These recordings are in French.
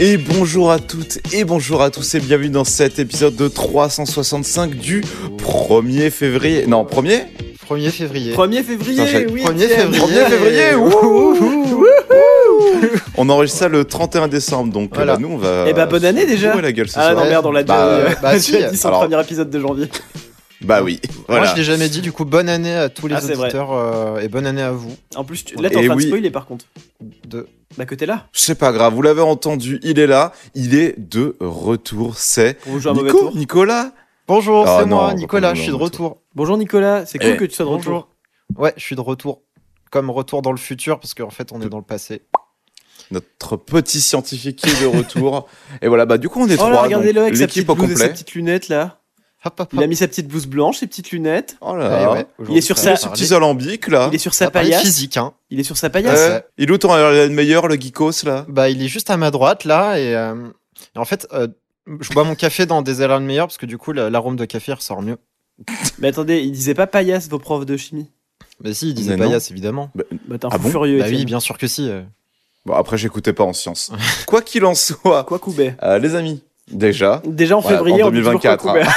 Et bonjour à toutes et bonjour à tous et bienvenue dans cet épisode de 365 du 1er février. Non, 1er 1er février. 1er février, oui. 1er Étienne. février. 1er février Wouhou. On enregistre ça le 31 décembre, donc euh, Voilà. bah, nous on va. Eh bah, bonne année, déjà. la gueule ce Ah soir. non, merde, on l'a déjà, Bah, euh, bah, si, dit sur alors- le premier épisode de janvier. Bah oui, Moi, voilà. je l'ai jamais dit. Du coup, bonne année à tous les Ah, c'est vrai. auditeurs euh, et bonne année à vous. En plus, tu- là, t'es en train oui. de spoiler par contre. De... Bah, que t'es là. C'est pas grave, vous l'avez entendu, il est là, il est de retour, c'est Nico. Nicolas Bonjour, Ah, c'est moi, Nicolas. Je suis de retour. Bonjour Nicolas, c'est cool Eh, que tu sois de retour. Ouais, je suis de retour. Comme retour dans le futur, parce qu'en fait, on est dans le passé. notre petit scientifique qui est de retour. et voilà, bah du coup on est Oh là, trois, regardez-le avec sa petite blouse et lunettes là. Hop, hop, Il a mis sa petite blouse blanche, ses petites lunettes. Oh là ouais. Il est sur sa- Ce parler- petit alambic là. Il est sur sa paillasse. physique, hein. Il est sur sa paillasse. Il est où ton le meilleur, le geekos là Bah, il est juste à ma droite, là, et, euh, et en fait, euh, je bois mon café dans des airs meilleurs, parce que du coup, la- l'arôme de café ressort mieux. Mais attendez, il disait pas paillasse vos profs de chimie. Mais si, il disait paillasse, évidemment. Bah, t'es un Ah fou bon furieux. Bah oui, bien sûr que si. euh. Bon après j'écoutais pas en sciences. Quoi qu'il en soit, Quoi Coubet euh, les amis, déjà, Déjà en février, en on dit toujours 2024, quoi Coubet.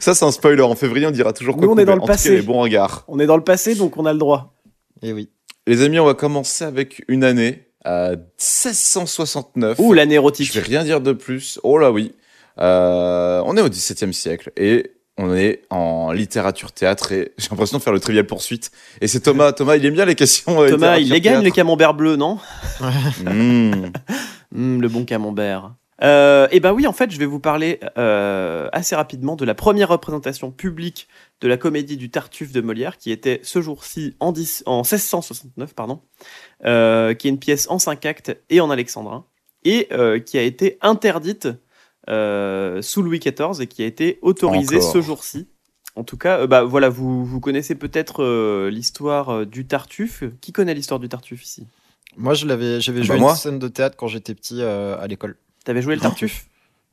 ça c'est un spoiler. En février on dira toujours Nous, quoi on est dans le En tout cas, passé. les bons regards. On est dans le passé, donc on a le droit. Et oui. Les amis, on va commencer avec une année à 1669. Ouh, l'année Je érotique. vais rien dire de plus. Oh là oui. Euh, on est au XVIIe siècle et on est en littérature théâtre et j'ai l'impression de faire le trivial poursuite. Et c'est Thomas. Thomas, il aime bien les questions. euh, Thomas, il les gagne, les littérature camemberts bleus, non. Mmh. Hum, Le bon camembert. Euh, et ben oui, en fait, je vais vous parler euh, assez rapidement de la première représentation publique de la comédie du Tartuffe de Molière, qui était ce jour-ci en, 10 en 1669, pardon, euh, qui est une pièce en cinq actes et en alexandrin, et qui a été interdite euh, sous Louis XIV et qui a été autorisée Encore. ce jour-ci. En tout cas, euh, bah voilà, vous, vous connaissez peut-être euh, l'histoire euh, du Tartuffe. Qui connaît l'histoire du Tartuffe ici? Moi, je l'avais, j'avais Bah, joué moi. une scène de théâtre quand j'étais petit euh, à l'école. T'avais joué le Tartuffe?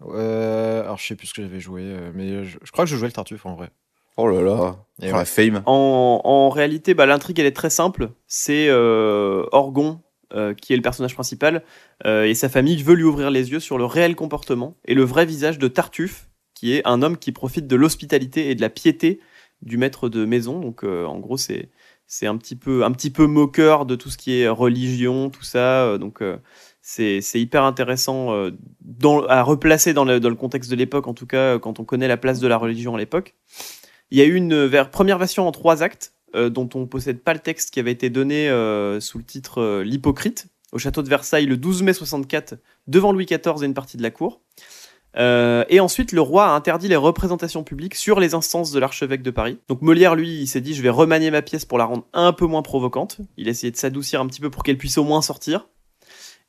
Euh, alors, je sais plus ce que j'avais joué, mais je, je crois que je jouais le Tartuffe en vrai. Oh là là. Et ouais. la fame. En, en réalité, bah, l'intrigue elle est très simple. C'est euh, Orgon euh, qui est le personnage principal euh, et sa famille veut lui ouvrir les yeux sur le réel comportement et le vrai visage de Tartuffe, qui est un homme qui profite de l'hospitalité et de la piété du maître de maison. Donc, euh, en gros, c'est c'est un petit peu un petit peu moqueur de tout ce qui est religion, tout ça. Donc c'est hyper intéressant à replacer dans le, dans le contexte de l'époque, en tout cas quand on connaît la place de la religion à l'époque. Il y a eu une première version en trois actes, dont on possède pas le texte qui avait été donné euh, sous le titre euh, L'Hypocrite, au château de Versailles le 12 mai 64, devant Louis XIV et une partie de la cour. Euh, et ensuite, le roi a interdit les représentations publiques sur les instances de l'archevêque de Paris. Donc Molière, lui, il s'est dit, je vais remanier ma pièce pour la rendre un peu moins provocante. Il a essayé de s'adoucir un petit peu pour qu'elle puisse au moins sortir.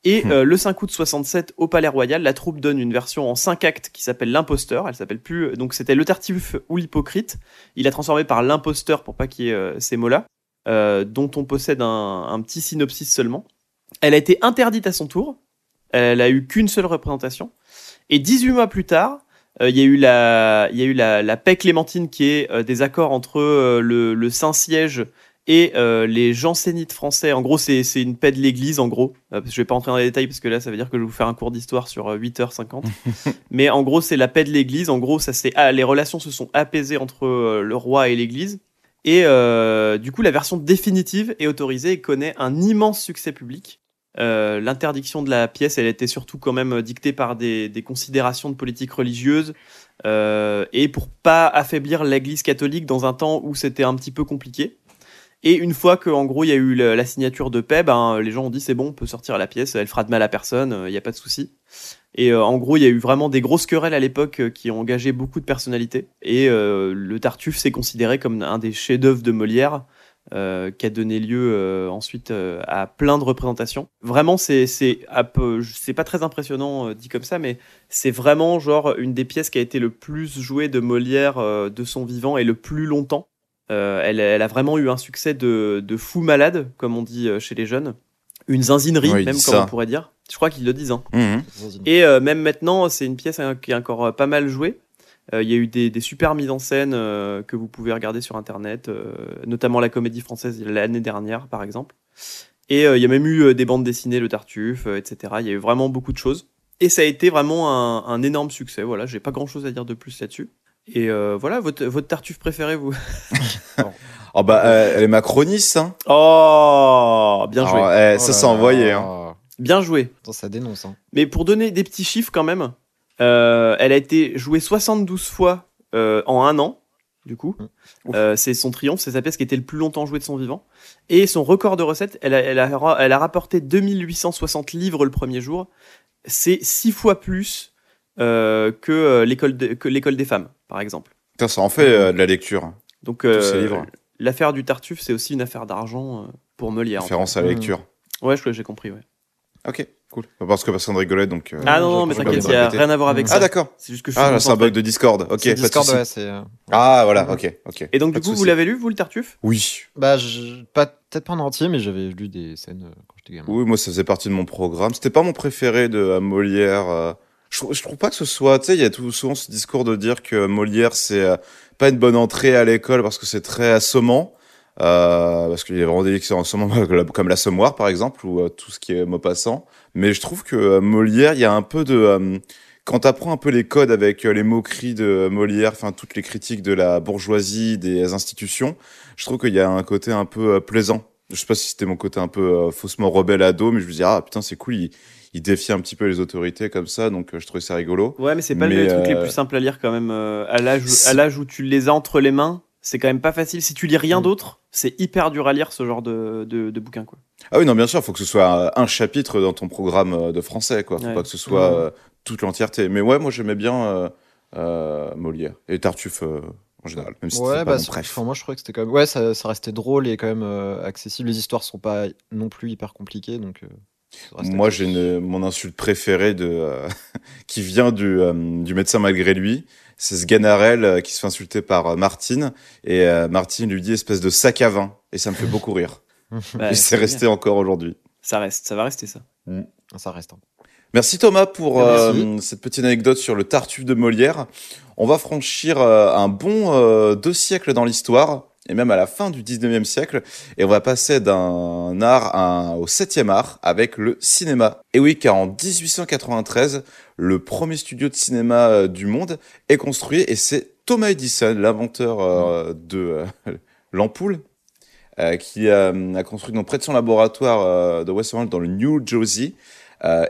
Et Hmm. euh, le 5 août 67, au Palais Royal, la troupe donne une version en 5 actes qui s'appelle L'Imposteur. Elle s'appelle plus. Donc c'était le Tartuffe ou l'Hypocrite. Il a transformé par L'Imposteur pour pas qu'il y ait euh, ces mots-là, euh, dont on possède un, un petit synopsis seulement. Elle a été interdite à son tour. Elle a eu qu'une seule représentation. Et 18 mois plus tard, euh, il y a eu la, il y a eu la, la paix clémentine qui est euh, des accords entre euh, le, le Saint-Siège et euh, les jansénites français. En gros, c'est une paix de l'Église, en gros. Euh, je vais pas entrer dans les détails parce que là, ça veut dire que je vais vous faire un cours d'histoire sur euh, 8h50. Mais en gros, c'est la paix de l'Église. En gros, ça c'est ah, les relations se sont apaisées entre euh, le roi et l'Église. Et euh, du coup, la version définitive est autorisée et connaît un immense succès public. Euh, L'interdiction de la pièce, elle était surtout quand même dictée par des, des considérations de politique religieuse euh, et pour pas affaiblir l'Église catholique dans un temps où c'était un petit peu compliqué. Et une fois que, en gros, il y a eu la, signature de paix, ben, les gens ont dit c'est bon, on peut sortir la pièce, elle fera de mal à personne, il n'y a pas de souci. Et euh, en gros, il y a eu vraiment des grosses querelles à l'époque euh, qui ont engagé beaucoup de personnalités. Et euh, le Tartuffe s'est considéré comme un des chefs-d'œuvre de Molière. euh, qui a donné lieu euh, ensuite euh, à plein de représentations. Vraiment, c'est c'est pas très impressionnant euh, dit comme ça, mais c'est vraiment genre une des pièces qui a été le plus jouée de Molière euh, de son vivant et le plus longtemps. Euh, elle, elle a vraiment eu un succès de, de fou malade, comme on dit euh, chez les jeunes. Une zinzinerie, même comme ça. on pourrait dire. Je crois qu'ils le disent. Hein. Mhm. Et euh, même maintenant, c'est une pièce hein, qui est encore pas mal jouée. Euh, Il y a eu des, des super mises en scène euh, que vous pouvez regarder sur Internet, euh, notamment la comédie française l'année dernière, par exemple. Et euh, il y a même eu euh, des bandes dessinées, le Tartuffe, euh, etc. Il y a eu vraiment beaucoup de choses. Et ça a été vraiment un, un énorme succès. Voilà, j'ai pas grand chose à dire de plus là-dessus. Et euh, voilà, votre, votre Tartuffe préféré, vous? Oh bah, euh, elle est macroniste, hein. Oh, bien joué. Alors, eh, Oh ça s'est là. envoyé, hein. Bien joué. Attends, ça dénonce. Hein. Mais pour donner des petits chiffres quand même, euh, elle a été jouée 72 fois euh, en un an, du coup. Ouf. Euh, c'est son triomphe, c'est sa pièce qui était le plus longtemps jouée de son vivant. Et son record de recettes, elle a, elle a, elle a rapporté 2860 livres le premier jour. C'est six fois plus que euh, l'école de- que l'école des femmes, par exemple. Putain, ça en fait euh, de la lecture. Donc euh, livres. l'affaire du Tartuffe, c'est aussi une affaire d'argent euh, pour Molière. en fait. Référence à la Mhm. lecture. Ouais, je- j'ai compris. Ouais. Ok, cool. Parce que personne rigolait, donc. euh, Ah non, non, mais t'inquiète, il n'y a rien à voir avec Ah, ça. Ah d'accord. C'est juste que je suis Ah, là, c'est un bug de Discord. Ok, Discord, ouais, c'est. euh, Ah voilà, ok, ok. Et donc, Pas du coup, vous l'avez lu, vous, le Tartuffe? Oui. Bah, je... pas peut-être pas en entier, mais j'avais lu des scènes euh, quand j'étais gamin. Oui, moi ça faisait partie de mon programme. C'était pas mon préféré de euh, Molière. euh. Je, je trouve pas que ce soit. Tu sais, il y a tout, souvent ce discours de dire que Molière c'est euh, pas une bonne entrée à l'école parce que c'est très assommant. Euh, parce qu'il y a vraiment des sont assommants comme l'Assommoir par exemple ou euh, tout ce qui est Maupassant. Mais je trouve que euh, Molière, il y a un peu de euh, quand t'apprends un peu les codes avec les moqueries de Molière, enfin toutes les critiques de la bourgeoisie, des institutions, je trouve qu'il y a un côté un peu plaisant. Je sais pas si c'était mon côté un peu faussement rebelle ado, mais je me dis ah putain c'est cool, il, il défie un petit peu les autorités comme ça, donc euh, je trouvais ça rigolo. Ouais, mais c'est pas Mais, le truc les euh, plus simples à lire quand même. euh, à l'âge c'est- à l'âge où tu les as entre les mains, c'est quand même pas facile. Si tu lis rien Mm. d'autre, c'est hyper dur à lire ce genre de, de, de bouquin. Quoi. Ah oui non bien sûr, faut que ce soit euh, un chapitre dans ton programme euh, de français quoi, faut Ouais. pas que ce soit euh, toute l'entièreté. Mais ouais, moi j'aimais bien euh, euh, Molière et Tartuffe euh, en général, même si Ouais, c'était pas bah, préf. enfin, moi je trouvais que c'était quand même. Ouais, ça, ça restait drôle et quand même euh, accessible. Les histoires sont pas non plus hyper compliquées, donc. Moi, j'ai une, mon insulte préférée de, euh, qui vient du, euh, du médecin malgré lui. C'est Sganarelle euh, qui se fait insulter par Martine. Et euh, Martine lui dit espèce de sac à vin. Et ça me fait beaucoup rire. Bah, et c'est bien. resté encore aujourd'hui. Ça reste, ça va rester ça. Ça reste. hein. Merci Thomas pour Merci. euh, cette petite anecdote sur le Tartuffe de Molière. On va franchir euh, un bon euh, deux siècles dans l'histoire, et même à la fin du 19e siècle, et on va passer d'un art au 7e art avec le cinéma. Et oui, car en 1893, le premier studio de cinéma euh, du monde est construit, et c'est Thomas Edison, l'inventeur euh, de euh, l'ampoule, qui a construit donc près de son laboratoire de Westmoreland dans le New Jersey.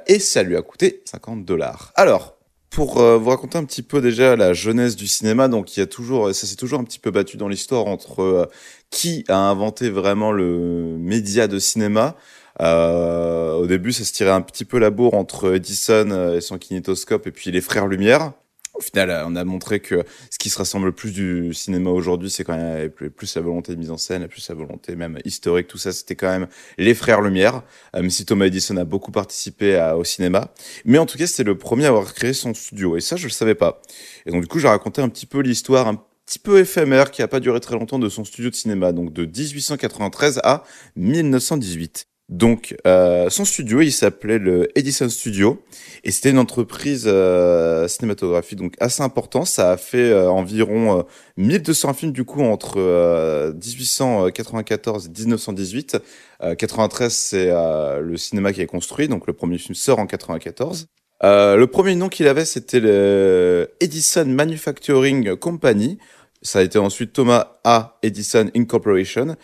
Et ça lui a coûté 50 dollars. Alors, pour euh, vous raconter un petit peu déjà la jeunesse du cinéma, donc il y a toujours, ça s'est toujours un petit peu battu dans l'histoire entre euh, qui a inventé vraiment le média de cinéma. Euh, au début, ça se tirait un petit peu la bourre entre Edison euh, et son kinétoscope et puis les frères Lumière. Au final, on a montré que ce qui se rassemble le plus du cinéma aujourd'hui, c'est quand même plus, la volonté de mise en scène, plus la volonté même historique, tout ça, c'était quand même les frères Lumière, euh, même si Thomas Edison a beaucoup participé au cinéma. Mais en tout cas, c'était le premier à avoir créé son studio, et ça, je le savais pas. Et donc, du coup, j'ai raconté un petit peu l'histoire, un petit peu éphémère, qui a pas duré très longtemps, de son studio de cinéma, donc de 1893 à 1918. Donc, euh, son studio, il s'appelait le Edison Studio, et c'était une entreprise euh, cinématographique donc assez importante. Ça a fait euh, environ euh, 1200 films du coup entre euh, 1894 et 1918. Euh, 93, c'est euh, le cinéma qui est construit, donc le premier film sort en 94. Euh, le premier nom qu'il avait, c'était le Edison Manufacturing Company. Ça a été ensuite Thomas A. Edison Incorporation.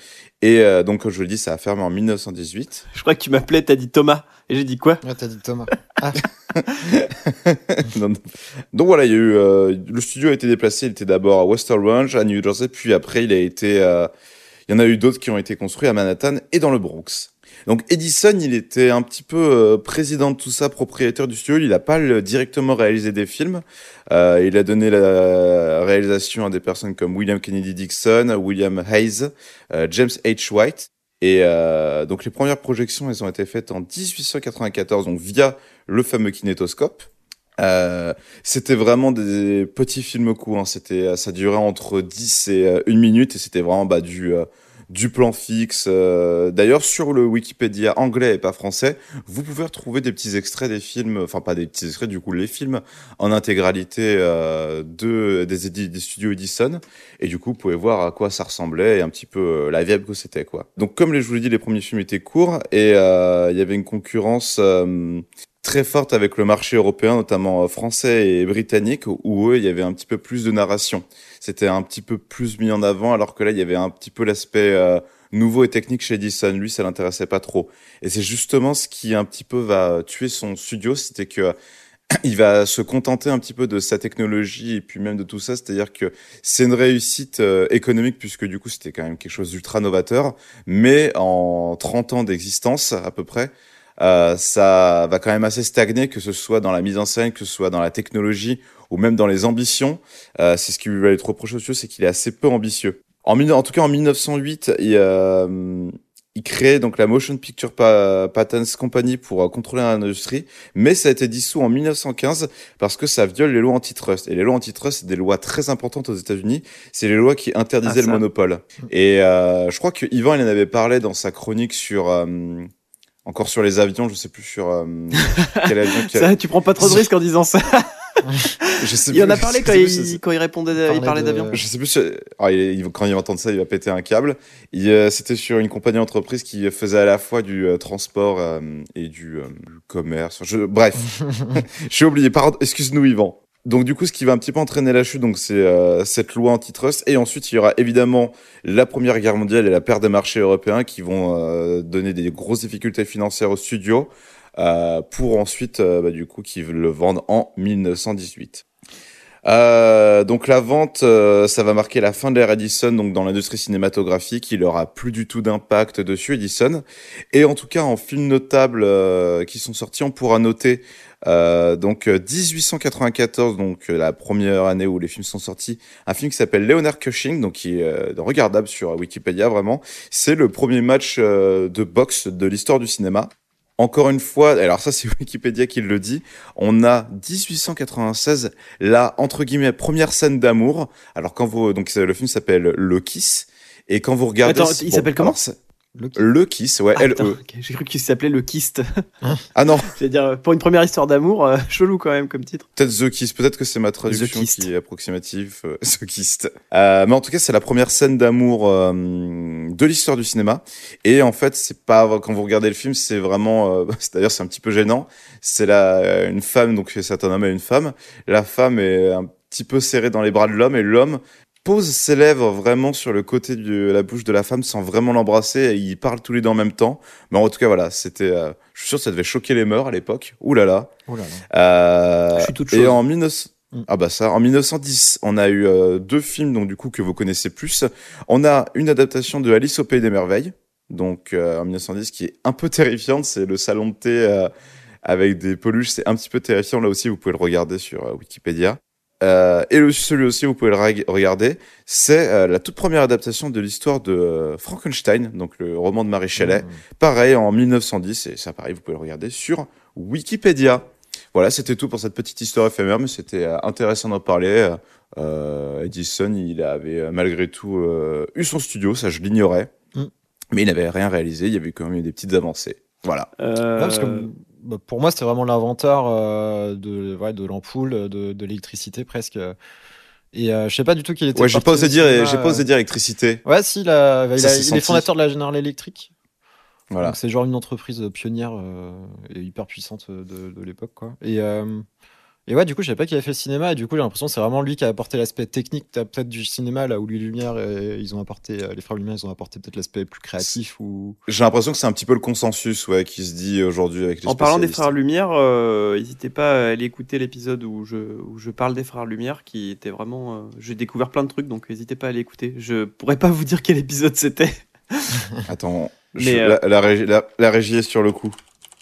Et euh, donc, comme je le dis, ça a fermé en 1918. Je crois que tu m'appelais, t'as dit Thomas. Et j'ai dit quoi? Ouais, t'as dit Thomas. Non, non. Donc voilà, il y a eu euh, le studio a été déplacé. Il était d'abord à Western Range, à New Jersey, puis après il a été, euh, il y en a eu d'autres qui ont été construits à Manhattan et dans le Bronx. Donc Edison, il était un petit peu euh, président de tout ça, propriétaire du studio. Il n'a pas directement réalisé des films. Euh, il a donné la réalisation à des personnes comme William Kennedy Dixon, William Hayes, euh, James H. White. Et euh, donc les premières projections, elles ont été faites en 1894, donc via le fameux kinétoscope. Euh, c'était vraiment des petits films courts. Hein. C'était, ça durait entre 10 et euh, une minute, et c'était vraiment bah, du euh, du plan fixe. Euh, D'ailleurs, sur le Wikipédia anglais et pas français, vous pouvez retrouver des petits extraits des films, enfin pas des petits extraits, du coup les films en intégralité euh, de des, des studios Edison. Et du coup, vous pouvez voir à quoi ça ressemblait et un petit peu euh, la vibe que c'était quoi. Donc comme je vous l'ai dit, les premiers films étaient courts et euh, il y avait une concurrence. euh, très forte avec le marché européen, notamment français et britannique, où eux, il y avait un petit peu plus de narration. C'était un petit peu plus mis en avant, alors que là, il y avait un petit peu l'aspect euh, nouveau et technique chez Edison. Lui, ça l'intéressait pas trop. Et c'est justement ce qui un petit peu va tuer son studio, c'était que il va se contenter un petit peu de sa technologie et puis même de tout ça, c'est-à-dire que c'est une réussite euh, économique puisque du coup c'était quand même quelque chose d'ultra novateur, mais en 30 ans d'existence à peu près, euh, ça va quand même assez stagner, que ce soit dans la mise en scène, que ce soit dans la technologie ou même dans les ambitions. Euh, c'est ce qui lui va être reproché au studio, c'est qu'il est assez peu ambitieux. En, en tout cas, en 1908, il, euh, il crée donc la Motion Picture Pa- Patents Company pour euh, contrôler l'industrie, mais ça a été dissous en 1915 parce que ça viole les lois antitrust. Et les lois antitrust, c'est des lois très importantes aux États-Unis. C'est les lois qui interdisaient Ah, le monopole. Et euh, je crois que Yvan, il en avait parlé dans sa chronique sur euh, encore sur les avions, je sais plus sur euh, quel avion. Ça, tu prends pas trop de risques en disant ça. Je sais Il en a parlé quand plus il, c'est- quand il répondait, il parlait de- d'avion. Je sais plus. si- alors, il- il- quand il va entendre ça, il va péter un câble. Euh, C'était sur une compagnie entreprise qui faisait à la fois du euh, transport euh, et du, euh, du commerce. Je, bref, j'ai oublié. Pardon, excuse-nous, Yvan. Donc du coup, ce qui va un petit peu entraîner la chute, donc c'est euh, cette loi antitrust, et ensuite il y aura évidemment la Première Guerre mondiale et la perte des marchés européens qui vont euh, donner des grosses difficultés financières au studio, euh, pour ensuite, euh, bah, du coup, qu'ils le vendent en 1918. Euh, donc la vente, euh, ça va marquer la fin de l'ère Edison, donc dans l'industrie cinématographique, il aura plus du tout d'impact dessus Edison. Et en tout cas, en films notables euh, qui sont sortis, on pourra noter euh, donc euh, 1894, donc euh, la première année où les films sont sortis, un film qui s'appelle Leonard Cushing, donc qui est euh, regardable sur Wikipédia vraiment. C'est le premier match euh, de boxe de l'histoire du cinéma. Encore une fois, alors ça c'est Wikipédia qui le dit, on a 1896, la entre guillemets première scène d'amour. Alors quand vous donc le film s'appelle Le Kiss et quand vous regardez Attends, il s'appelle comment? Le- Le Kiss, ouais, Ah, E. J'ai cru qu'il s'appelait le Kist. Ah non, C'est-à-dire, euh, pour une première histoire d'amour, euh, chelou quand même comme titre. peut-être The Kiss, peut-être que c'est ma traduction Kist. qui est approximative, euh, The Kiss. Euh, mais en tout cas, c'est la première scène d'amour euh, de l'histoire du cinéma. Et en fait, c'est pas quand vous regardez le film, c'est vraiment, d'ailleurs, c'est un petit peu gênant. C'est la une femme, donc c'est un homme et une femme. La femme est un petit peu serrée dans les bras de l'homme et l'homme pose ses lèvres vraiment sur le côté de la bouche de la femme sans vraiment l'embrasser et ils parlent tous les deux en même temps. Mais en tout cas, voilà, c'était, euh, je suis sûr que ça devait choquer les mœurs à l'époque. Ouh là là. Oh là là. Je Euh, suis toute et chose. en 19... Mm. Ah bah ça, en 1910, on a eu euh, deux films donc du coup que vous connaissez plus. On a une adaptation de Alice au pays des merveilles, donc euh, en 1910 qui est un peu terrifiante, c'est le salon de thé euh, avec des peluches, c'est un petit peu terrifiant là aussi, vous pouvez le regarder sur euh, Wikipédia. Euh, et le, celui aussi, vous pouvez le reg- regarder, c'est euh, la toute première adaptation de l'histoire de euh, Frankenstein, donc le roman de Marie Shelley. Mmh. Pareil, en 1910, et ça pareil, vous pouvez le regarder sur Wikipédia. Voilà, c'était tout pour cette petite histoire éphémère, mais c'était euh, intéressant d'en parler. Euh, Edison, il avait malgré tout euh, eu son studio, ça je l'ignorais, Mm. mais il n'avait rien réalisé, il y avait quand même eu des petites avancées. Voilà. Ouais, parce que pour moi, c'était vraiment l'inventeur euh, de, ouais, de l'ampoule, de, de l'électricité presque. Et euh, je sais pas du tout qu'il était. Ouais, j'ai pas osé dire, j'ai pas euh. osé dire électricité. Ouais, si, il, a- bah, il, a- est fondateur de la General Electric. Voilà. Donc c'est genre une entreprise pionnière euh, et hyper puissante de, de l'époque, quoi. Et, euh, et ouais, du coup, je savais pas qu'il avait fait le cinéma. Et du coup, j'ai l'impression que c'est vraiment lui qui a apporté l'aspect technique peut-être du cinéma, là où lui Lumière, euh, ils ont apporté, euh, les frères Lumière, ils ont apporté peut-être l'aspect plus créatif ou. J'ai l'impression que c'est un petit peu le consensus ouais, qui se dit aujourd'hui avec les En parlant des frères Lumière, euh, n'hésitez pas à aller écouter l'épisode où je, où je parle des frères Lumière, qui était vraiment. euh, J'ai découvert plein de trucs, donc n'hésitez pas à aller écouter. Je pourrais pas vous dire quel épisode c'était. Attends, Je- Mais, euh, la, la régie, la- la régie est sur le coup.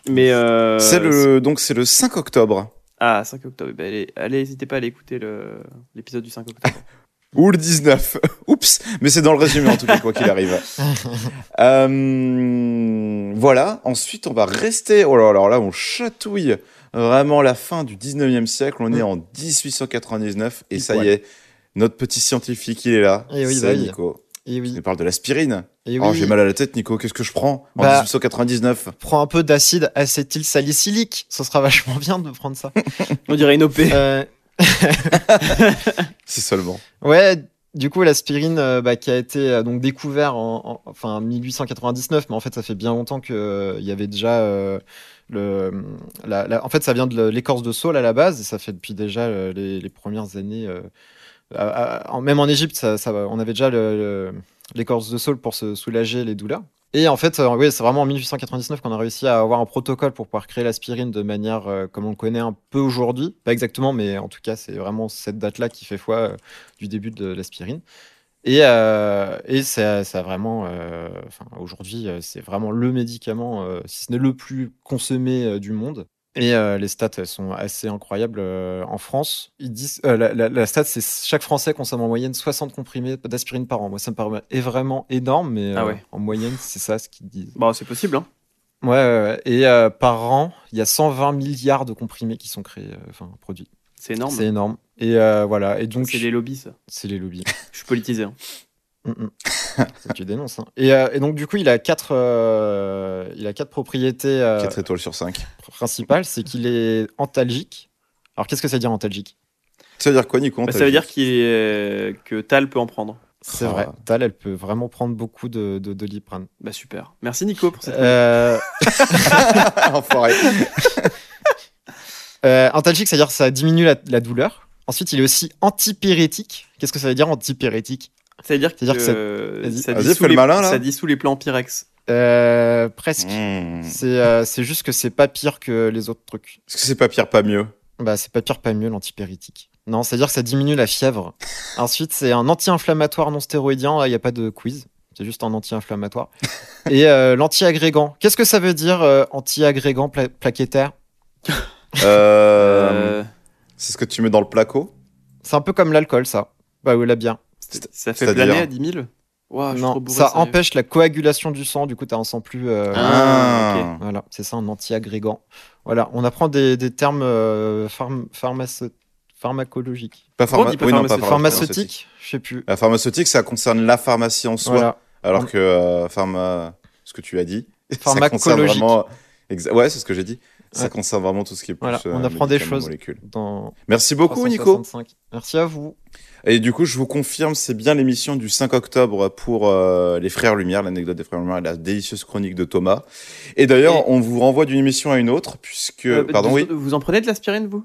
Mais euh, c'est le donc c'est le 5 octobre Ah, 5 octobre. Bah, allez, allez, n'hésitez pas à aller écouter le- l'épisode du 5 octobre. ou le 19. Oups, mais c'est dans le résumé en tout cas quoi qu'il arrive. Euh, voilà. Ensuite, on va rester. Oh là, alors là, on chatouille vraiment la fin du 19e siècle. On est en 1899 et ça y est, notre petit scientifique il est là. Eh oui, c'est bah oui. Nico. Et Il oui. parle de l'aspirine. Et Oh, j'ai mal à la tête, Nico. Qu'est-ce que je prends en Bah, 1899 Prends un peu d'acide acétylsalicylique. Ce sera vachement bien de prendre ça. On dirait une OP. Euh, Si seulement. Ouais, du coup, l'aspirine euh, bah, qui a été euh, donc découvert en, en- enfin 1899, mais en fait, ça fait bien longtemps que euh, il y avait déjà euh, le, la, la- en fait, ça vient de l'écorce de saule à la base, et ça fait depuis déjà les, les premières années. Euh, en- même en Égypte, on avait déjà l'écorce de saule pour se soulager les douleurs. Et en fait, euh, c'est vraiment en 1899 qu'on a réussi à avoir un protocole pour pouvoir créer l'aspirine de manière euh, comme on le connaît un peu aujourd'hui. Pas exactement, mais en tout cas, c'est vraiment cette date-là qui fait foi euh, du début de l'aspirine. Et, euh, ça, vraiment, euh, aujourd'hui, euh, c'est vraiment le médicament, euh, si ce n'est le plus consommé euh, du monde. Et euh, les stats, elles sont assez incroyables. euh, en France, ils disent, euh, la, la- la stat, c'est chaque Français consomme en moyenne 60 comprimés d'aspirine par an. Moi, ça me paraît est vraiment énorme, mais Ah ouais. en moyenne, c'est ça ce qu'ils disent. Bon, c'est possible, hein. Ouais, ouais, ouais. Et par an, il y a 120 milliards de comprimés qui sont créés, enfin produits. C'est énorme. C'est énorme. Et voilà. Et donc, C'est les lobbies, ça. c'est les lobbies. Je suis politisé. hein. Mm, mm. Ça, tu dénonces. hein. Et, euh, et donc, du coup, il a quatre, euh, il a quatre propriétés euh, 4 étoiles sur 5. principales. C'est qu'il est antalgique. Alors, qu'est-ce que ça veut dire antalgique? Ça veut dire quoi, Nico Bah, ça veut dire est... que Tal peut en prendre. C'est Ah. vrai. Tal, elle peut vraiment prendre beaucoup de, de, de Doliprane. Bah super. Merci Nico pour cette. Euh, Enfoiré. euh, antalgique, c'est-à-dire que ça diminue la, la douleur. Ensuite, il est aussi antipyrétique. Qu'est-ce que ça veut dire antipyrétique? Ça veut dire que, C'est-à-dire que ça- dissout les... malin, là. ça dissout les plans Pyrex. Euh, Presque. Mmh. C'est euh, c'est juste que c'est pas pire que les autres trucs. Est-ce que c'est pas pire, pas mieux? Bah, c'est pas pire, pas mieux l'antipyrétique. Non, c'est-à-dire que ça diminue la fièvre. Ensuite, c'est un anti-inflammatoire non stéroïdien. Là, il n'y a pas de quiz. C'est juste un anti-inflammatoire. Et euh, l'anti-agrégant. Qu'est-ce que ça veut dire, euh, anti-agrégant pla- plaquettaire? C'est ce que tu mets dans le placo? C'est un peu comme l'alcool, ça. Bah, ou la bière. Ça fait planer à 10 000 Ouah, je suis trop non, bourré, ça empêche la coagulation du sang. Du coup, t'as un sang plus. euh, Ah, ok. Voilà, c'est ça, un anti-agrégant. Voilà, on apprend des, des termes euh, pharm- pharmacologiques. Pas, pharma... dit pas oui, non, pas pharmaceutique Pharmaceutique, je sais plus. La pharmaceutique, ça concerne la pharmacie en soi, Voilà. alors que euh, pharma... ce que tu as dit, ça concerne Pharmacologique. vraiment... Exa- Ouais, c'est ce que j'ai dit. Ça Ouais. concerne vraiment tout ce qui est plus Voilà, on apprend des choses. Dans Merci beaucoup, Nico. 365. Merci à vous. Et du coup, je vous confirme, c'est bien l'émission du 5 octobre pour euh, les Frères Lumière, l'anecdote des Frères Lumière et la délicieuse chronique de Thomas. Et d'ailleurs, Et- on vous renvoie d'une émission à une autre, puisque... Euh, Pardon, vous, oui vous en prenez de l'aspirine, vous?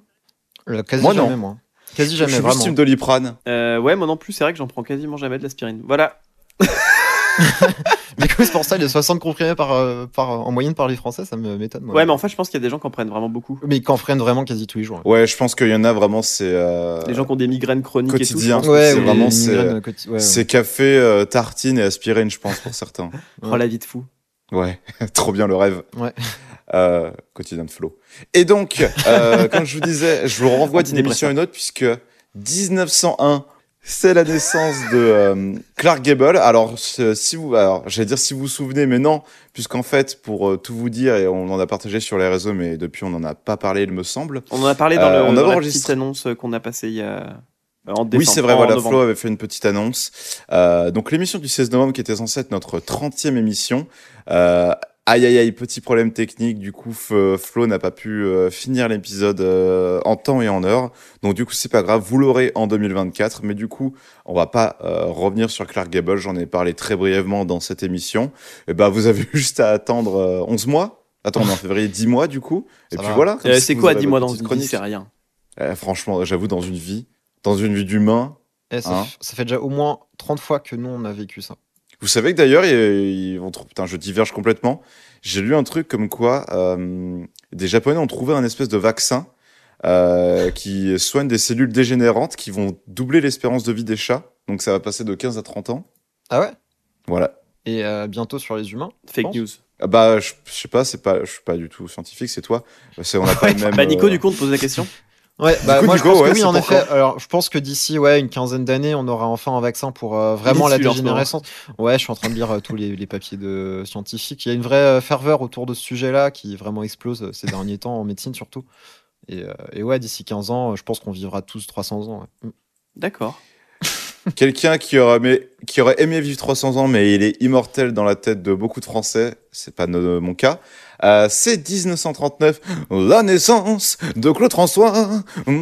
Euh, quasi Moi, non. jamais, moi. Quasi Je jamais, suis vraiment. plus Doliprane. euh, Ouais, moi non plus, c'est vrai que j'en prends quasiment jamais de l'aspirine. Voilà. Du coup, c'est pour ça, les 60 comprimés par, euh, par, en moyenne par les Français, ça me m'étonne. Ouais, mais en fait, je pense qu'il y a des gens qui en prennent vraiment beaucoup. Mais ils qu'en freinent vraiment quasi tous les jours. Ouais, je pense qu'il y en a vraiment, c'est... euh, Les gens qui ont des migraines chroniques Quotidien. et tout. Ouais, c'est vraiment, c'est- ouais, café, euh, tartine et aspirine, je pense, pour certains. Oh la vie de fou. Ouais, trop bien le rêve. Ouais. Euh, quotidien de Flo. Et donc, euh, comme je vous disais, je vous renvoie d'une émission à une autre, puisque 1901, c'est la naissance de euh, Clark Gable. Alors, si vous, alors, j'allais dire si vous vous souvenez, mais non, puisqu'en fait, pour euh, tout vous dire, et on en a partagé sur les réseaux, mais depuis, on n'en a pas parlé, il me semble. On en a parlé dans, Euh, le, on dans avait la enregistré- petite annonce qu'on a passée il y a. euh, En décembre, Oui, c'est vrai, voilà, novembre. Flo avait fait une petite annonce. Euh, donc l'émission du 16 novembre qui était censée être notre 30e émission. Euh, aïe aïe aïe, petit problème technique, du coup F- Flo n'a pas pu euh, finir l'épisode euh, en temps et en heure. Donc du coup c'est pas grave, vous l'aurez en 2024. Mais du coup on va pas euh, revenir sur Clark Gable, j'en ai parlé très brièvement dans cette émission. Et ben vous avez juste à attendre euh, 11 mois. Est en février, 10 mois du coup. Et Ça puis va. voilà. Euh, c'est quoi, aurez dis-moi, votre dans une chronique. C'est rien. Euh, Franchement, j'avoue, dans une vie, dans une vie d'humain, Eh, ça, Hein ça fait déjà au moins 30 fois que nous, on a vécu ça. Vous savez que d'ailleurs, ils, ils vont trou- Putain, je diverge complètement. J'ai lu un truc comme quoi euh, des Japonais ont trouvé un espèce de vaccin euh, qui soigne des cellules dégénérantes qui vont doubler l'espérance de vie des chats. Donc ça va passer de 15 à 30 ans. Ah ouais? Voilà. et euh, bientôt sur les humains. Fake news. Ah Bah, je, je sais pas, c'est pas, je suis pas du tout scientifique, c'est toi. On n'a pas le même. Bah, Nico, euh, du coup, on te pose la question. Ouais, bah, coup, moi je pense ouais, que oui, en effet. quand Alors, je pense que d'ici ouais une quinzaine d'années, on aura enfin un vaccin pour euh, vraiment la dégénérescence. Ouais, je suis en train de lire euh, tous les, les papiers de scientifiques. Il y a une vraie euh, ferveur autour de ce sujet-là qui vraiment explose euh, ces derniers temps en médecine surtout. Et, euh, et ouais, d'ici 15 ans, je pense qu'on vivra tous 300 ans. ouais. Mm. D'accord. Quelqu'un qui aurait, aimé, qui aurait aimé vivre 300 ans, mais il est immortel dans la tête de beaucoup de Français. C'est pas no- mon cas. Euh, c'est 1939, la naissance de Claude François,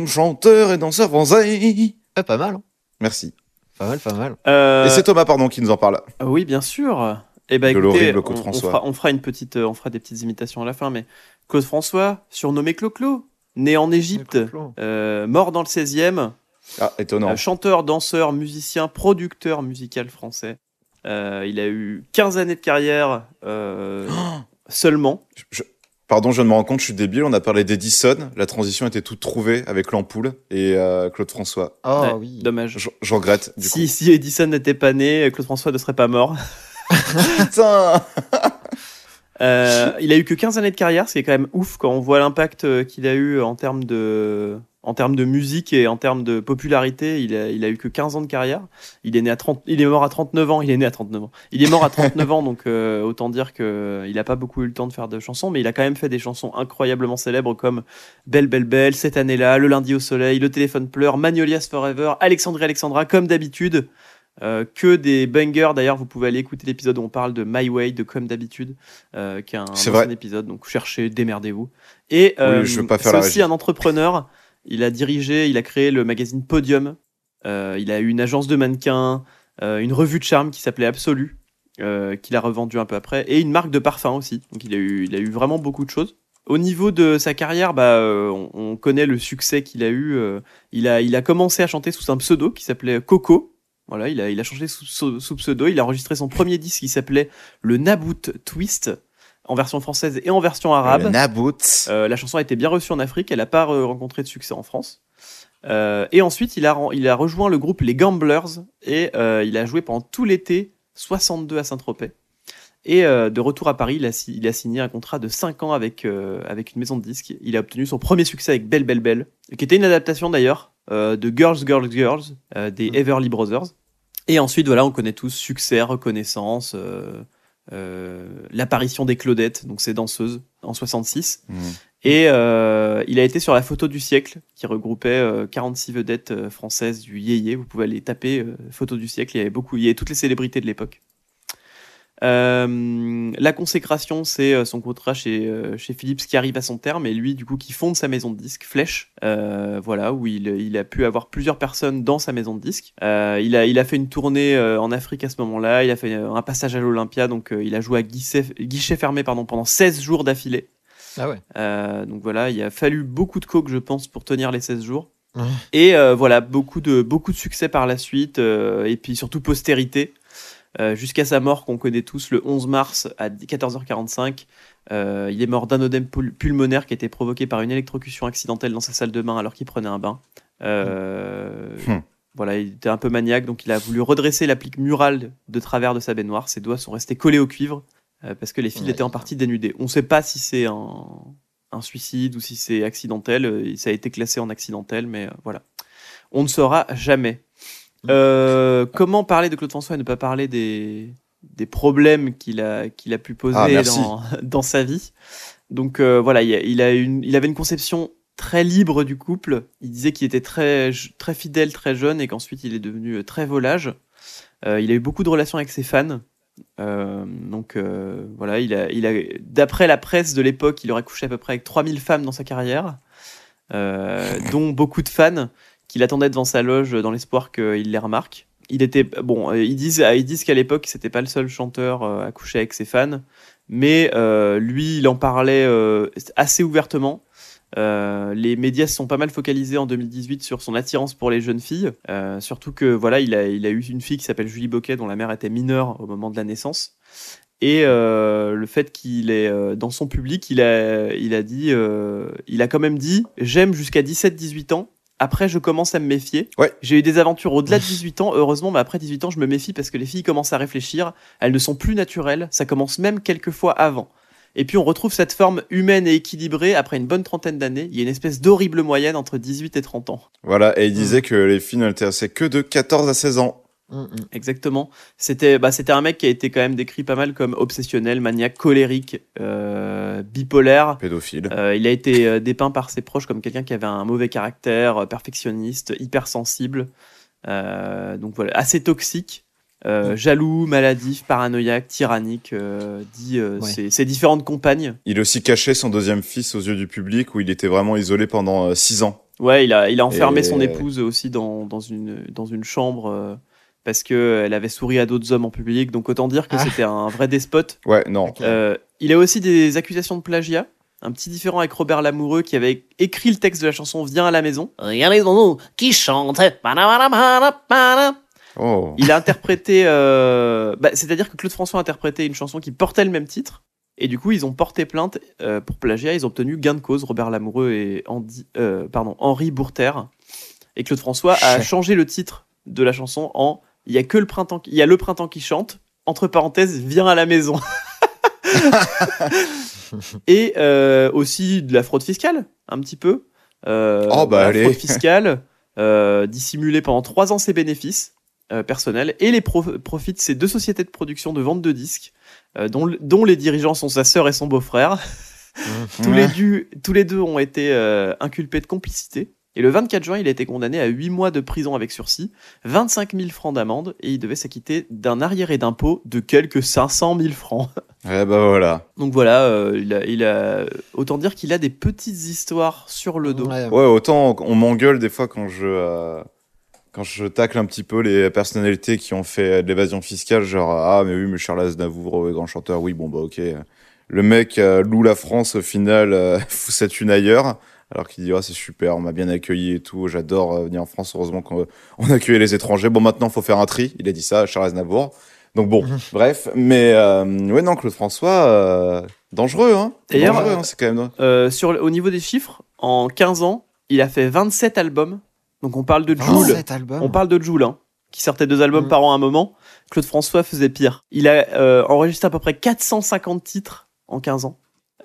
chanteur et danseur français. Ouais, pas mal, hein. Merci. pas mal, pas mal. Euh, Et c'est Thomas, pardon, qui nous en parle. Oui, bien sûr. Eh ben, De écoutez, l'horrible on, Claude on François. fera, on fera une petite, euh, on fera des petites imitations à la fin, mais Claude François, surnommé Clo-Clo, né en Égypte, euh, mort dans le 16e, Ah, étonnant. euh, chanteur, danseur, musicien, producteur musical français. Euh, il a eu 15 années de carrière euh, seulement. Je- pardon, je viens de me rends compte, je suis débile. On a parlé d'Edison. La transition était toute trouvée avec l'ampoule et euh, Claude François. Ah Ouais, oui. Dommage. Je, je regrette. Du Si, si Edison n'était pas né, Claude François ne serait pas mort. Putain Euh, il a eu que 15 années de carrière, ce qui est quand même ouf quand on voit l'impact euh, qu'il a eu en termes de en termes de musique et en termes de popularité, il a, il a eu que 15 ans de carrière. Il est né à 30, il est mort à 39 ans. Il est né à 39 ans. Il est mort à 39 ans, donc euh, autant dire que euh, il a pas beaucoup eu le temps de faire de chansons, mais il a quand même fait des chansons incroyablement célèbres comme Belle Belle Belle, cette année-là, Le lundi au soleil, Le téléphone pleure, Magnolias Forever, Alexandrie Alexandra, comme d'habitude. Euh, que des bangers. D'ailleurs, vous pouvez aller écouter l'épisode où on parle de My Way, de Comme d'habitude, euh, qui est un vrai. épisode. Donc cherchez, démerdez-vous. Et euh, je veux pas faire c'est aussi régie. un entrepreneur. Il a dirigé, il a créé le magazine Podium. Euh, il a eu une agence de mannequins, euh, une revue de charme qui s'appelait Absolu, euh, qu'il a revendu un peu après, et une marque de parfum aussi. Donc il a eu, il a eu vraiment beaucoup de choses. Au niveau de sa carrière, bah, euh, on, on connaît le succès qu'il a eu. euh, il, a, il a commencé à chanter sous un pseudo qui s'appelait Coco. Voilà, il a, il a changé sous, sous- sous pseudo. Il a enregistré son premier disque qui s'appelait le Nabout Twist, en version française et en version arabe. Le Nabout. Euh, la chanson a été bien reçue en Afrique, elle n'a pas re- rencontré de succès en France. Euh, et ensuite, il a, ren- il a rejoint le groupe Les Gamblers et euh, il a joué pendant tout l'été 62 à Saint-Tropez. Et de retour à Paris, il a, si- il a signé un contrat de 5 ans avec, avec une maison de disques. Il a obtenu son premier succès avec Belle Belle Belle, qui était une adaptation d'ailleurs de Girls Girls Girls des Mhm. Everly Brothers. Et ensuite, voilà, on connaît tous succès, reconnaissance, euh, l'apparition des Claudettes, donc ces danseuses, en 66. Mmh. Et euh, il a été sur la photo du siècle, qui regroupait euh, 46 vedettes euh, françaises du yéyé. Vous pouvez aller taper euh, photo du siècle. Il y avait beaucoup, il y avait toutes les célébrités de l'époque. Euh, la consécration, c'est euh, son contrat chez, euh, chez Philips qui arrive à son terme, et lui, du coup, qui fonde sa maison de disques, Flèche, euh, voilà, où il, il a pu avoir plusieurs personnes dans sa maison de disques. Euh, il, a, il a fait une tournée en Afrique à ce moment-là, il a fait un passage à l'Olympia, donc il a joué à guichet, guichet fermé pardon, pendant 16 jours d'affilée. Ah ouais. Donc voilà, il a fallu beaucoup de coke, je pense, pour tenir les 16 jours. Et euh, voilà, beaucoup de, beaucoup de succès par la suite, euh, et puis surtout postérité, jusqu'à sa mort qu'on connaît tous le 11 mars à 14h45. Euh, il est mort d'un œdème pul- pulmonaire qui a été provoqué par une électrocution accidentelle dans sa salle de bain alors qu'il prenait un bain. Euh, Hmm. Voilà, il était un peu maniaque, donc il a voulu redresser l'applique murale de travers de sa baignoire. Ses doigts sont restés collés au cuivre euh, parce que les fils Ouais. étaient en partie dénudés. On ne sait pas si c'est un, un suicide ou si c'est accidentel. Euh, Ça a été classé en accidentel, mais euh, voilà. On ne saura jamais. Euh, comment parler de Claude François et ne pas parler des, des problèmes qu'il a, qu'il a pu poser Ah, dans, dans sa vie? Donc euh, voilà, il, a, il, a une, il avait une conception très libre du couple. Il disait qu'il était très, très fidèle, très jeune et qu'ensuite il est devenu euh, très volage. Euh, il a eu beaucoup de relations avec ses fans. Euh, donc euh, voilà, il a, il a, d'après la presse de l'époque, il aurait couché à peu près avec 3000 femmes dans sa carrière, euh, dont beaucoup de fans qui l'attendaient devant sa loge dans l'espoir qu'il les remarque. Euh, ils disent, qu'à l'époque c'était pas le seul chanteur euh, à coucher avec ses fans, mais euh, lui il en parlait assez ouvertement. Les médias se sont pas mal focalisés en 2018 sur son attirance pour les jeunes filles, surtout que voilà, il a, eu une fille qui s'appelle Julie Boquet dont la mère était mineure au moment de la naissance. Et le fait qu'il est dans son public, il a, dit, il a quand même dit, j'aime jusqu'à 17-18 ans, Après, je commence à me méfier. Ouais. J'ai eu des aventures au-delà de 18 ans. Heureusement, mais après 18 ans, je me méfie parce que les filles commencent à réfléchir. Elles ne sont plus naturelles. Ça commence même quelques fois avant. Et puis, on retrouve cette forme humaine et équilibrée après une bonne trentaine d'années. Il y a une espèce d'horrible moyenne entre 18 et 30 ans. Voilà, et il disait que les filles n'intéressaient que de 14 à 16 ans. Mm, mm. Exactement. C'était bah, c'était un mec qui a été quand même décrit pas mal comme obsessionnel, maniaque, colérique, euh, bipolaire. Pédophile. Euh, il a été euh, dépeint par ses proches comme quelqu'un qui avait un mauvais caractère, euh, perfectionniste, hypersensible. Euh, donc voilà, assez toxique, euh, jaloux, maladif, paranoïaque, tyrannique, euh, dit euh, Ouais. ses, ses différentes compagnes. Il a aussi caché son deuxième fils aux yeux du public où il était vraiment isolé pendant 6 ans. Ouais, il a, il a enfermé Et- son épouse aussi dans, dans, une, dans une chambre euh, parce qu'elle avait souri à d'autres hommes en public. Donc autant dire que Ah. c'était un vrai despote. Ouais, non. Euh, il a aussi des accusations de plagiat. Un petit différent avec Robert Lamoureux qui avait écrit le texte de la chanson Viens à la maison. Regardez nous qui chante. Oh. Il a interprété, euh, bah, c'est-à-dire que Claude François a interprété une chanson qui portait le même titre. Et du coup, ils ont porté plainte euh, pour plagiat. Ils ont obtenu gain de cause, Robert Lamoureux et Andy, euh, pardon, Henri Bourter. Et Claude François a changé le titre de la chanson en Il y a que le printemps, qui- il y a le printemps qui chante. Entre parenthèses, viens à la maison. et euh, aussi de la fraude fiscale, un petit peu. Euh, Oh, bah, voilà, allez. Fraude fiscale, euh, dissimulé pendant trois ans ses bénéfices euh, personnels et les pro- profits de ces deux sociétés de production de vente de disques, dont, dont les dirigeants sont sa sœur et son beau-frère. tous, les du- tous les deux ont été inculpés de complicité. Et le 24 juin, il a été condamné à 8 mois de prison avec sursis, 25 000 francs d'amende, et il devait s'acquitter d'un arriéré d'impôt de quelques 500 000 francs. Ouais, bah voilà. Donc voilà, euh, il, a, il a autant dire qu'il a des petites histoires sur le dos. Ouais. Ouais, autant on m'engueule des fois quand je euh, quand je tacle un petit peu les personnalités qui ont fait de l'évasion fiscale, genre ah mais oui, mais Charles Aznavour, grand chanteur, oui bon bah ok. Le mec euh, loue la France au final, euh, fout cette une ailleurs. Alors qu'il dit ah c'est super, on m'a bien accueilli et tout, j'adore euh, venir en France. Heureusement qu'on on accueille les étrangers. Bon maintenant faut faire un tri. Il a dit ça, à Charles Aznavour. Donc bon, bref, mais euh, ouais non Claude François, euh, dangereux hein. D'ailleurs, Dangereux, euh, hein, c'est quand même. Euh, sur, le- au niveau des chiffres, en 15 ans, il a fait 27 albums. Donc on parle de Joule. On parle de Joule, hein, qui sortait deux albums Mm. par an à un moment. Claude François faisait pire. Il a euh, enregistré à peu près 450 titres en 15 ans.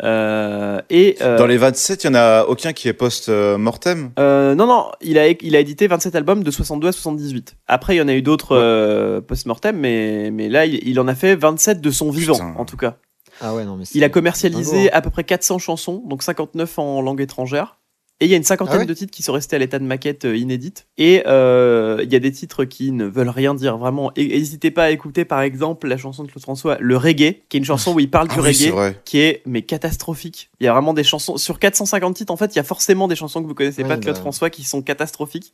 Euh, et euh, Dans les 27, il y en a aucun qui est post-mortem? euh, non, non, il a, il a édité 27 albums de 62 à 78. Après, il y en a eu d'autres Ouais. euh, post-mortem, mais, mais là, il, il en a fait 27 de son vivant, Putain. en tout cas. Ah ouais, non, mais Il a c'est- commercialisé hein. à peu près 400 chansons, donc 59 en langue étrangère. Et il y a une cinquantaine Ah ouais de titres qui sont restés à l'état de maquette euh, inédite. Et euh, il y a des titres qui ne veulent rien dire vraiment. Et n'hésitez pas à écouter par exemple la chanson de Claude François, Le Reggae, qui est une chanson où il parle Ah du oui, reggae, qui est mais catastrophique. Il y a vraiment des chansons sur 450 titres. En fait, il y a forcément des chansons que vous connaissez Oui, pas de Claude bah. François qui sont catastrophiques.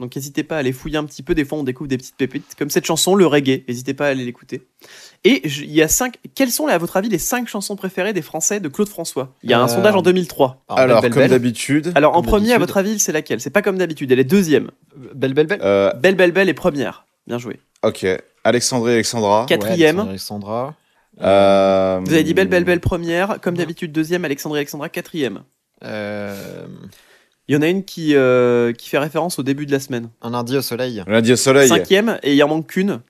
Donc n'hésitez pas à aller fouiller un petit peu. Des fois, on découvre des petites pépites comme cette chanson, Le Reggae. N'hésitez pas à aller l'écouter. Et il y a cinq. Quelles sont, à votre avis, les cinq chansons préférées des Français de Claude François? Il y a un Euh, sondage en 2003. Alors, Belle, comme Belle, Belle. d'habitude, Alors, en comme premier, à votre avis, c'est laquelle? C'est pas comme d'habitude. Elle est deuxième. Belle, belle, belle. euh, Belle, belle, belle est première. Bien joué. ok, Alexandrie Alexandra. Quatrième. Ouais, Alexandra. Euh, Vous avez dit Belle, belle, belle première. Comme d'habitude, deuxième. Alexandre Alexandra, quatrième. Euh, Il y en a une qui, euh, qui fait référence au début de la semaine. un lundi au soleil. Lundi au soleil. Cinquième, et il en manque qu'une.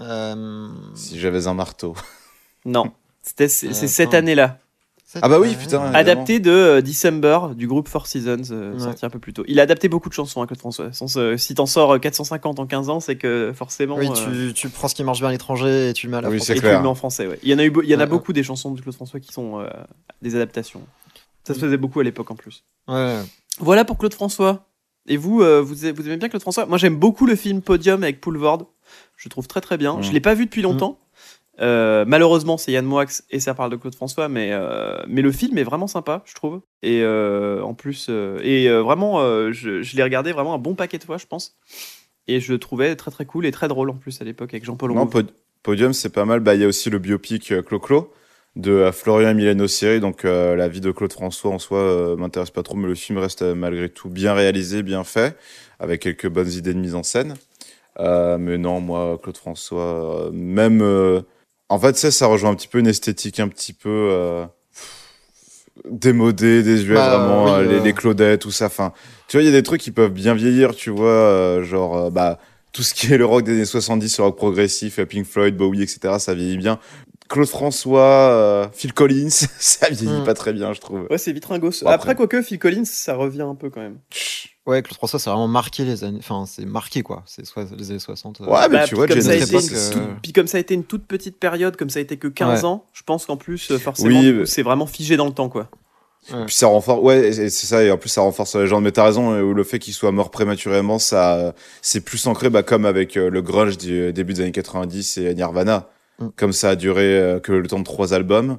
Euh, Si j'avais un marteau. Non. C'était, c'est, Euh, cette année-là. Ah bah oui, putain. évidemment. Adapté de euh, December du groupe Four Seasons, euh, Ouais. sorti un peu plus tôt. Il a adapté beaucoup de chansons, hein, Claude François. Sans si t'en sors euh, 450 en 15 ans, c'est que forcément. Oui, euh, tu, tu prends ce qui marche bien à l'étranger et tu le mets à la Oui, et tu clair. le mets en français, ouais. Il y en a, eu, il y en a Ouais, beaucoup des chansons de Claude François qui sont euh, des adaptations. Ça se faisait beaucoup à l'époque en plus. Ouais. Voilà pour Claude François. Et vous, euh, vous, vous aimez bien Claude François? Moi, j'aime beaucoup le film Podium avec Poulvord. Je le trouve très très bien. Mm. Je l'ai pas vu depuis longtemps. Euh, malheureusement, c'est Yann Moix et ça parle de Claude François, mais euh, mais le film est vraiment sympa, je trouve. Et en plus, et vraiment, je, je l'ai regardé vraiment un bon paquet de fois, je pense. Et je le trouvais très très cool et très drôle en plus à l'époque avec Jean-Paul Non. Pod- Podium, c'est pas mal. Bah, il y a aussi le biopic Clo-Clo de euh, Florian et Mylène Ossiri. Donc, euh, la vie de Claude François en soi euh, m'intéresse pas trop, mais le film reste euh, malgré tout bien réalisé, bien fait, avec quelques bonnes idées de mise en scène. Mais non, moi, Claude François, même. en fait, ça, ça rejoint un petit peu une esthétique un petit peu. euh, démodé, désuet, Bah, vraiment, oui, les, les Claudettes, tout ça. Enfin, tu vois, il y a des trucs qui peuvent bien vieillir, tu vois, genre, bah, tout ce qui est le rock des années 70, le rock progressif, Pink Floyd, Bowie, etc., ça vieillit bien. Claude François, euh, Phil Collins, ça vieillit Mm. pas très bien, je trouve. Ouais, c'est vitringos. Après, après. quoique, Phil Collins, ça revient un peu quand même. Ouais, Claude François, c'est vraiment marqué les années. Enfin, c'est marqué quoi. C'est soit les années 60. euh, Ouais, mais Bah, tu vois, comme ça une euh, toute- Puis comme ça a été une toute petite période, comme ça a été que 15 Ouais. ans, je pense qu'en plus, forcément, Oui, mais- c'est vraiment figé dans le temps, quoi. Puis ça renforce, ouais, c'est ça, et en plus ça renforce la légende. Mais t'as raison, le fait qu'il soit mort prématurément, ça, c'est plus ancré, bah, comme avec euh, le grunge du début des années 90 et Nirvana. Mm. Comme ça a duré euh, que le temps de trois albums,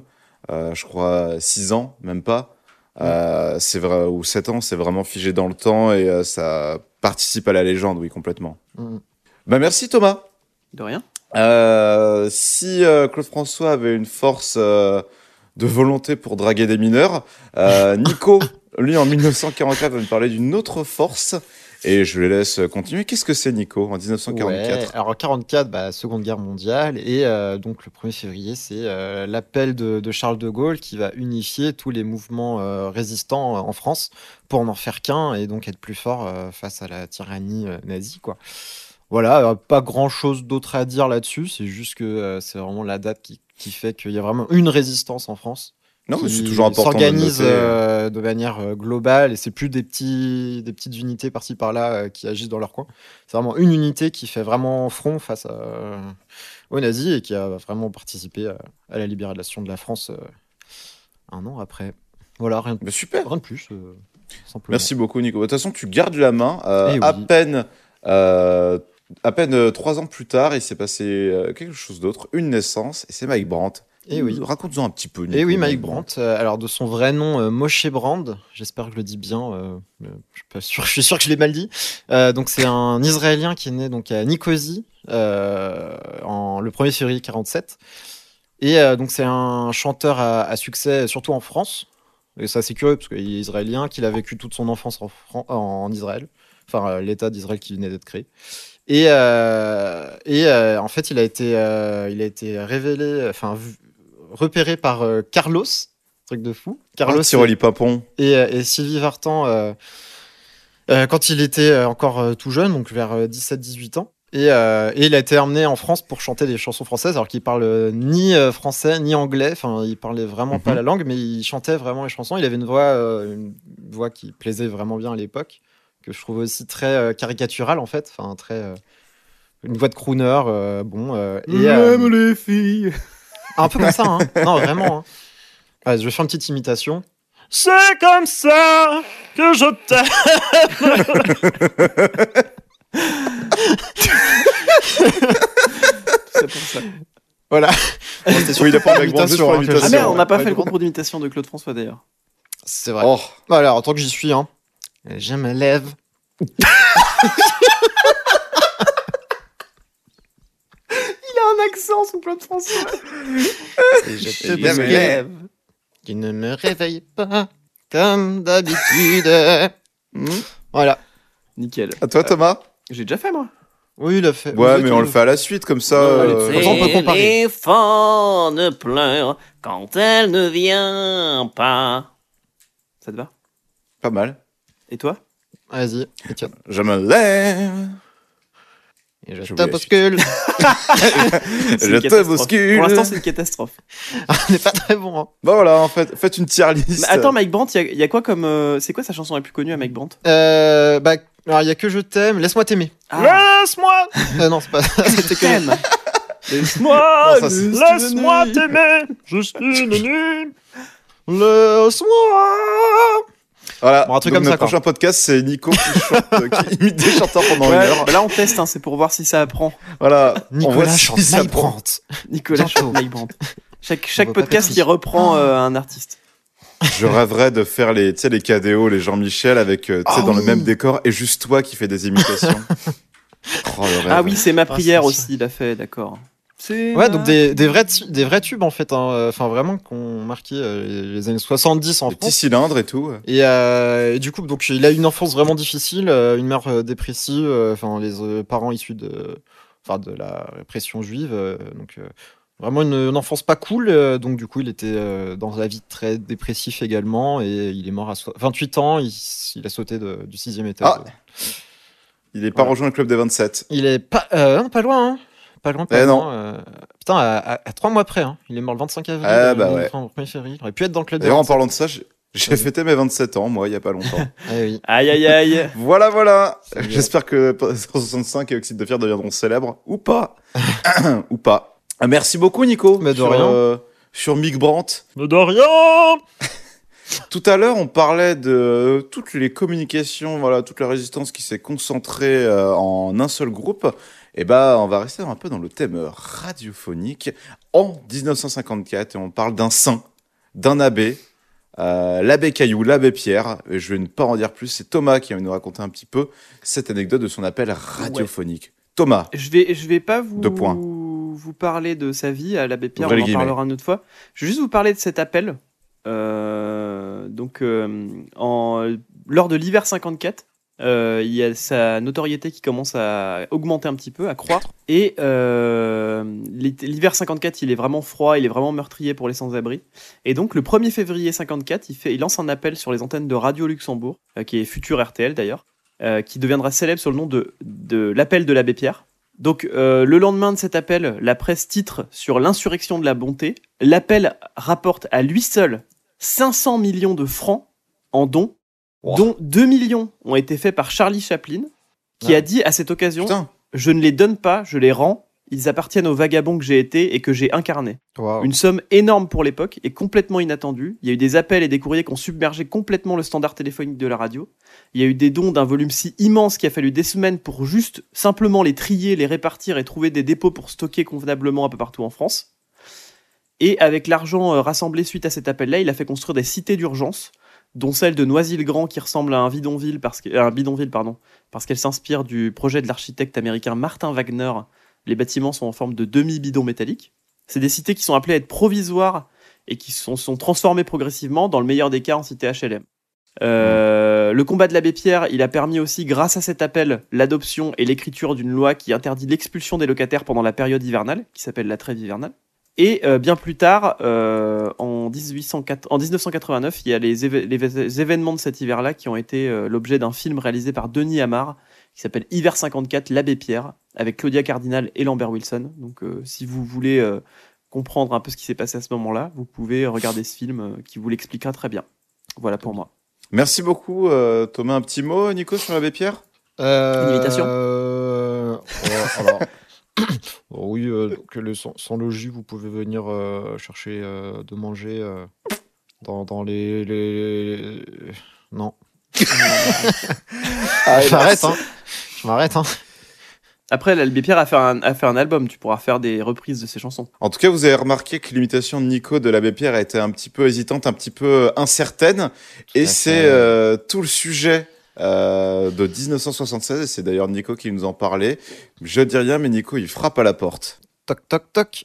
euh, je crois six ans, même pas. Euh, c'est vrai, ou sept ans, c'est vraiment figé dans le temps et euh, ça participe à la légende, oui, complètement. Mm. Bah, merci Thomas. De rien. Euh, si euh, Claude François avait une force euh, de volonté pour draguer des mineurs, euh, Nico, lui en 1944, va nous parler d'une autre force. Et je le laisse continuer. Qu'est-ce que c'est Nico en 1944 Ouais, alors en 44, bah, Seconde Guerre mondiale, et euh, donc le 1er février, c'est euh, l'appel de, Charles de Gaulle qui va unifier tous les mouvements euh, résistants en France pour n'en faire qu'un et donc être plus fort face à la tyrannie nazie. Voilà, pas grand chose d'autre à dire là-dessus, c'est juste que c'est vraiment la date qui fait qu'il y a vraiment une résistance en France. Non, mais c'est toujours important de s'organise noter. euh, de manière euh, globale et c'est plus des petits des petites unités par-ci par-là euh, qui agissent dans leur coin. C'est vraiment une unité qui fait vraiment front face à, aux nazis et qui a vraiment participé à, à la libération de la France un an après. Voilà, rien de, Bah, super. rien de plus. euh. Merci beaucoup Nico. De toute façon, tu gardes la main. Euh, Eh oui. À peine, euh, à peine trois ans plus tard, il s'est passé quelque chose d'autre, une naissance, et c'est Mike Brandt. Eh oui. Raconte-nous un petit peu. Et oui, Mike Brandt. euh, alors de son vrai nom, euh, Moshe Brand. J'espère que je le dis bien. euh, je suis pas sûr. Je suis sûr que je l'ai mal dit. Euh, donc c'est un Israélien qui est né donc à Nicosie en le 1er février 47. Et donc c'est un chanteur à, à succès surtout en France. Et c'est assez curieux parce qu'il est israélien, qu'il a vécu toute son enfance en, Fran- en Israël. Enfin, l'État d'Israël qui venait d'être créé. Et, euh, et euh, en fait, il a été, euh, il a été révélé, enfin vu- repéré par euh, Carlos, truc de fou. Carlos Tiroli Papon. et, euh, et Sylvie Vartan euh, euh, quand il était encore euh, tout jeune, donc vers euh, 17-18 ans. Et, euh, et il a été emmené en France pour chanter des chansons françaises, alors qu'il parle ni français ni anglais. Enfin, il parlait vraiment pas Mhm. la langue, mais il chantait vraiment les chansons. Il avait une voix, euh, une voix qui plaisait vraiment bien à l'époque, que je trouve aussi très euh, caricaturale en fait. Enfin, très euh, une voix de crooner. euh, bon. euh, et, euh, J'aime les filles. Un peu comme ça, hein. Non, vraiment. hein. Ouais, je vais faire une petite imitation. C'est comme ça que je t'aime. C'est pour ça. Voilà. Bon, c'était surtout Oui, il a pas hein. Ah merde, on n'a pas Ouais, fait le concours d'imitation de Claude François d'ailleurs. C'est vrai. Oh, Voilà, en tant que j'y suis, hein. Je me lève. Il a un accent sous Claude François. Et je me lève. Qui ne me réveille pas comme d'habitude. Hmm. Voilà. Nickel. à toi Thomas J'ai déjà fait moi. Oui, il a fait. Ouais, mais on le fait à la suite, comme ça. Euh, Comme ça, on peut comparer. L'éléphant ne pleure quand elle ne vient pas. Ça te va? Pas mal. Et toi? Vas-y. Je me lève. Et je te. C'est Je te bouscule. Pour l'instant, c'est une catastrophe. on n'est pas très bon, hein. Bah voilà, en fait, faites une tier list. Mais attends, Mike Brandt, il y, a- il y a quoi comme. euh, c'est quoi sa chanson la plus connue à Mike Brandt? Euh, bah, alors, il y a que je t'aime. Laisse-moi t'aimer. Ah. Laisse-moi. Euh, non, c'est pas. C'était que. Thème. Laisse-moi, laisse-moi t'aimer, juste une nuit. Laisse-moi. Voilà. Bon, un truc Donc, comme notre ça, quoi. prochain podcast, c'est Nico qui, chante, euh, qui imite des chanteurs pendant une heure. bah là, on teste, hein, c'est pour voir si ça apprend. Voilà. on voit Nicolas si chante ça. Nicolas chante. Chaque, chaque podcast, il reprend euh, un artiste. Je rêverais de faire les, tu sais, les KDO, les Jean-Michel avec, tu sais, Ah dans le même décor et juste toi qui fais des imitations. oh. Ah oui, c'est ma prière c'est aussi, il a fait, d'accord. Ouais, donc des, des, vrais, des vrais tubes en fait. hein. Enfin, vraiment, qui ont marqué euh, les- années 70 en petits France. cylindres et tout. Et, euh, et du coup, donc, il a eu une enfance vraiment difficile, euh, une mère dépressive, enfin, les parents issus de, enfin, de la répression juive. donc, Vraiment une, une enfance pas cool. donc du coup, il était dans la vie très dépressif également et il est mort à so- 28 ans. Il, a sauté de- du sixième étage. Ah. Il est pas Voilà. rejoint le club des 27. Il est pas, euh, non, pas loin. Hein. Pas loin, pas Eh loin. euh, putain, à, à, à trois mois près. Hein. Il est mort le 25 avril. Ah, euh, bah ouais. enfin, au 1er février. Il aurait pu être dans le club. D'ailleurs, en 27. parlant de ça, j'ai- fêté mes 27 ans, moi, il y a pas longtemps. Ah oui. Aïe aïe aïe. voilà, voilà. J'espère que 165 et Oxyde de Fer deviendront célèbres. Ou pas. Ou pas. Merci beaucoup, Nico. Mais de sur, rien. euh, sur Mick Brandt. Mais de rien Tout à l'heure, on parlait de toutes les communications, voilà, toute la résistance qui s'est concentrée euh, en un seul groupe. Et ben, on va rester un peu dans le thème radiophonique en 1954 et on parle d'un saint, d'un abbé, euh, l'abbé Caillou, l'abbé Pierre. Et je vais ne pas en dire plus. C'est Thomas qui va nous raconter un petit peu cette anecdote de son appel radiophonique. Thomas. Je vais, je vais pas vous, Deux points. vous parler de sa vie à l'abbé Pierre, Ouvrez on en guillemets. parlera une autre fois. Je vais juste vous parler de cet appel. Euh, donc, euh, en, lors de l'hiver 54, euh, il y a sa notoriété qui commence à augmenter un petit peu, à croître. Et euh, l'hiver 54, il est vraiment froid, il est vraiment meurtrier pour les sans-abri. Et donc, le 1er février 54, il, lance un appel sur les antennes de Radio Luxembourg, euh, qui est futur RTL d'ailleurs, qui deviendra célèbre sur le nom de, l'appel de l'abbé Pierre. Donc, le lendemain de cet appel, la presse titre sur l'insurrection de la bonté. L'appel rapporte à lui seul 500 millions de francs en dons, Wow. dont 2 millions ont été faits par Charlie Chaplin, qui a dit à cette occasion Putain. Je ne les donne pas, je les rends. Ils appartiennent aux vagabonds que j'ai été et que j'ai incarnés. Waouh. Une somme énorme pour l'époque et complètement inattendue. Il y a eu des appels et des courriers qui ont submergé complètement le standard téléphonique de la radio. Il y a eu des dons d'un volume si immense qu'il a fallu des semaines pour juste simplement les trier, les répartir et trouver des dépôts pour stocker convenablement un peu partout en France. Et avec l'argent euh, rassemblé suite à cet appel-là, il a fait construire des cités d'urgence, dont celle de Noisy-le-Grand qui ressemble à un bidonville pardon, parce qu'elle s'inspire du projet de l'architecte américain Martin Wagner. Les bâtiments sont en forme de demi-bidon métallique. C'est des cités qui sont appelées à être provisoires et qui sont, sont transformées progressivement, dans le meilleur des cas, en cités HLM. Euh, Le combat de l'abbé Pierre, il a permis aussi, grâce à cet appel, l'adoption et l'écriture d'une loi qui interdit l'expulsion des locataires pendant la période hivernale, qui s'appelle la trêve hivernale. Et euh, bien plus tard, euh, en, 1804 en 1989, il y a les, événements de cet hiver-là qui ont été euh, l'objet d'un film réalisé par Denis Amar, qui s'appelle Hiver 54, l'abbé Pierre, avec Claudia Cardinal et Lambert Wilson. Donc euh, si vous voulez euh, comprendre un peu ce qui s'est passé à ce moment-là, vous pouvez regarder ce film euh, qui vous l'expliquera très bien. Voilà pour moi. Merci beaucoup, euh, Thomas. Un petit mot, Nico, sur l'abbé Pierre? Euh, Une invitation euh, oh, alors, oui, euh, donc, le, sans, sans logis, vous pouvez venir euh, chercher euh, de manger euh, dans, dans les, les- Non. Ah, je m'arrête, hein. Je m'arrête, hein. Après, l'abbé Pierre a fait, un, a fait un album, tu pourras faire des reprises de ses chansons. En tout cas, vous avez remarqué que l'imitation de Nico de l'abbé Pierre a été un petit peu hésitante, un petit peu incertaine. et c'est euh, tout le sujet euh, de 1976. Et c'est d'ailleurs Nico qui nous en parlait. Je dis rien, mais Nico, il frappe à la porte. Toc, toc, toc.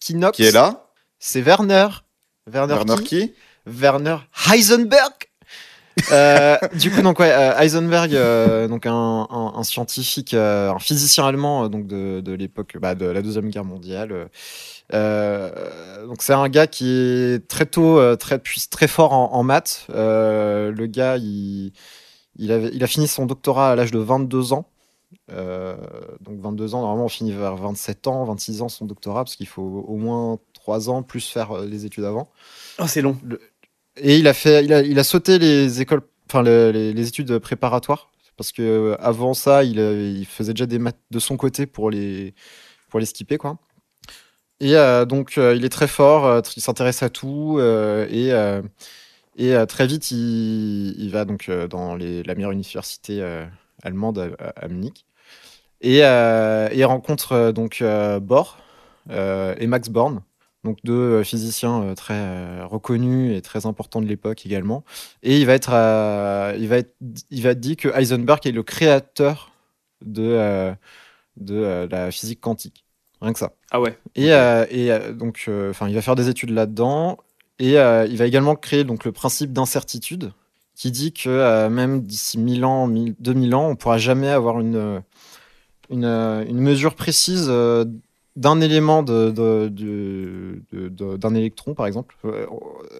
Qui knock Qui est là? C'est Werner. Werner, Werner qui? qui? Werner Heisenberg. Euh, du coup, donc ouais, euh, Heisenberg, euh, donc un, un- un scientifique, euh, un physicien allemand, donc de, de l'époque bah, de la deuxième guerre mondiale. donc c'est un gars qui est très tôt très très fort en, en maths. Le gars, il, il, avait, il a fini son doctorat à l'âge de 22 ans. Euh, donc 22 ans, normalement on finit vers 27 ans, 26 ans son doctorat, parce qu'il faut au moins 3 ans plus faire euh, les études avant. Oh, c'est long. Et il a fait, il a, il a sauté les écoles, enfin le- les, les études préparatoires, parce que euh, avant ça, il, euh, il faisait déjà des maths de son côté pour les, pour les skipper quoi. Et euh, donc euh, il est très fort, il s'intéresse à tout et et euh, très vite il, il va donc euh, dans les, la meilleure université euh, allemande à, Munich et, il rencontre donc Bohr et Max Born donc deux physiciens très reconnus et très importants de l'époque également. Et il va être, il va être, il va être dit que Heisenberg est le créateur de de la physique quantique. Rien que ça. Ah ouais. Et, euh, et donc, euh, enfin, il va faire des études là-dedans. Et euh, il va également créer donc le principe d'incertitude, qui dit que euh, même d'ici 1000 ans, 1000 2000 ans, on pourra jamais avoir une euh, mesure précise d'un élément d'un électron, par exemple.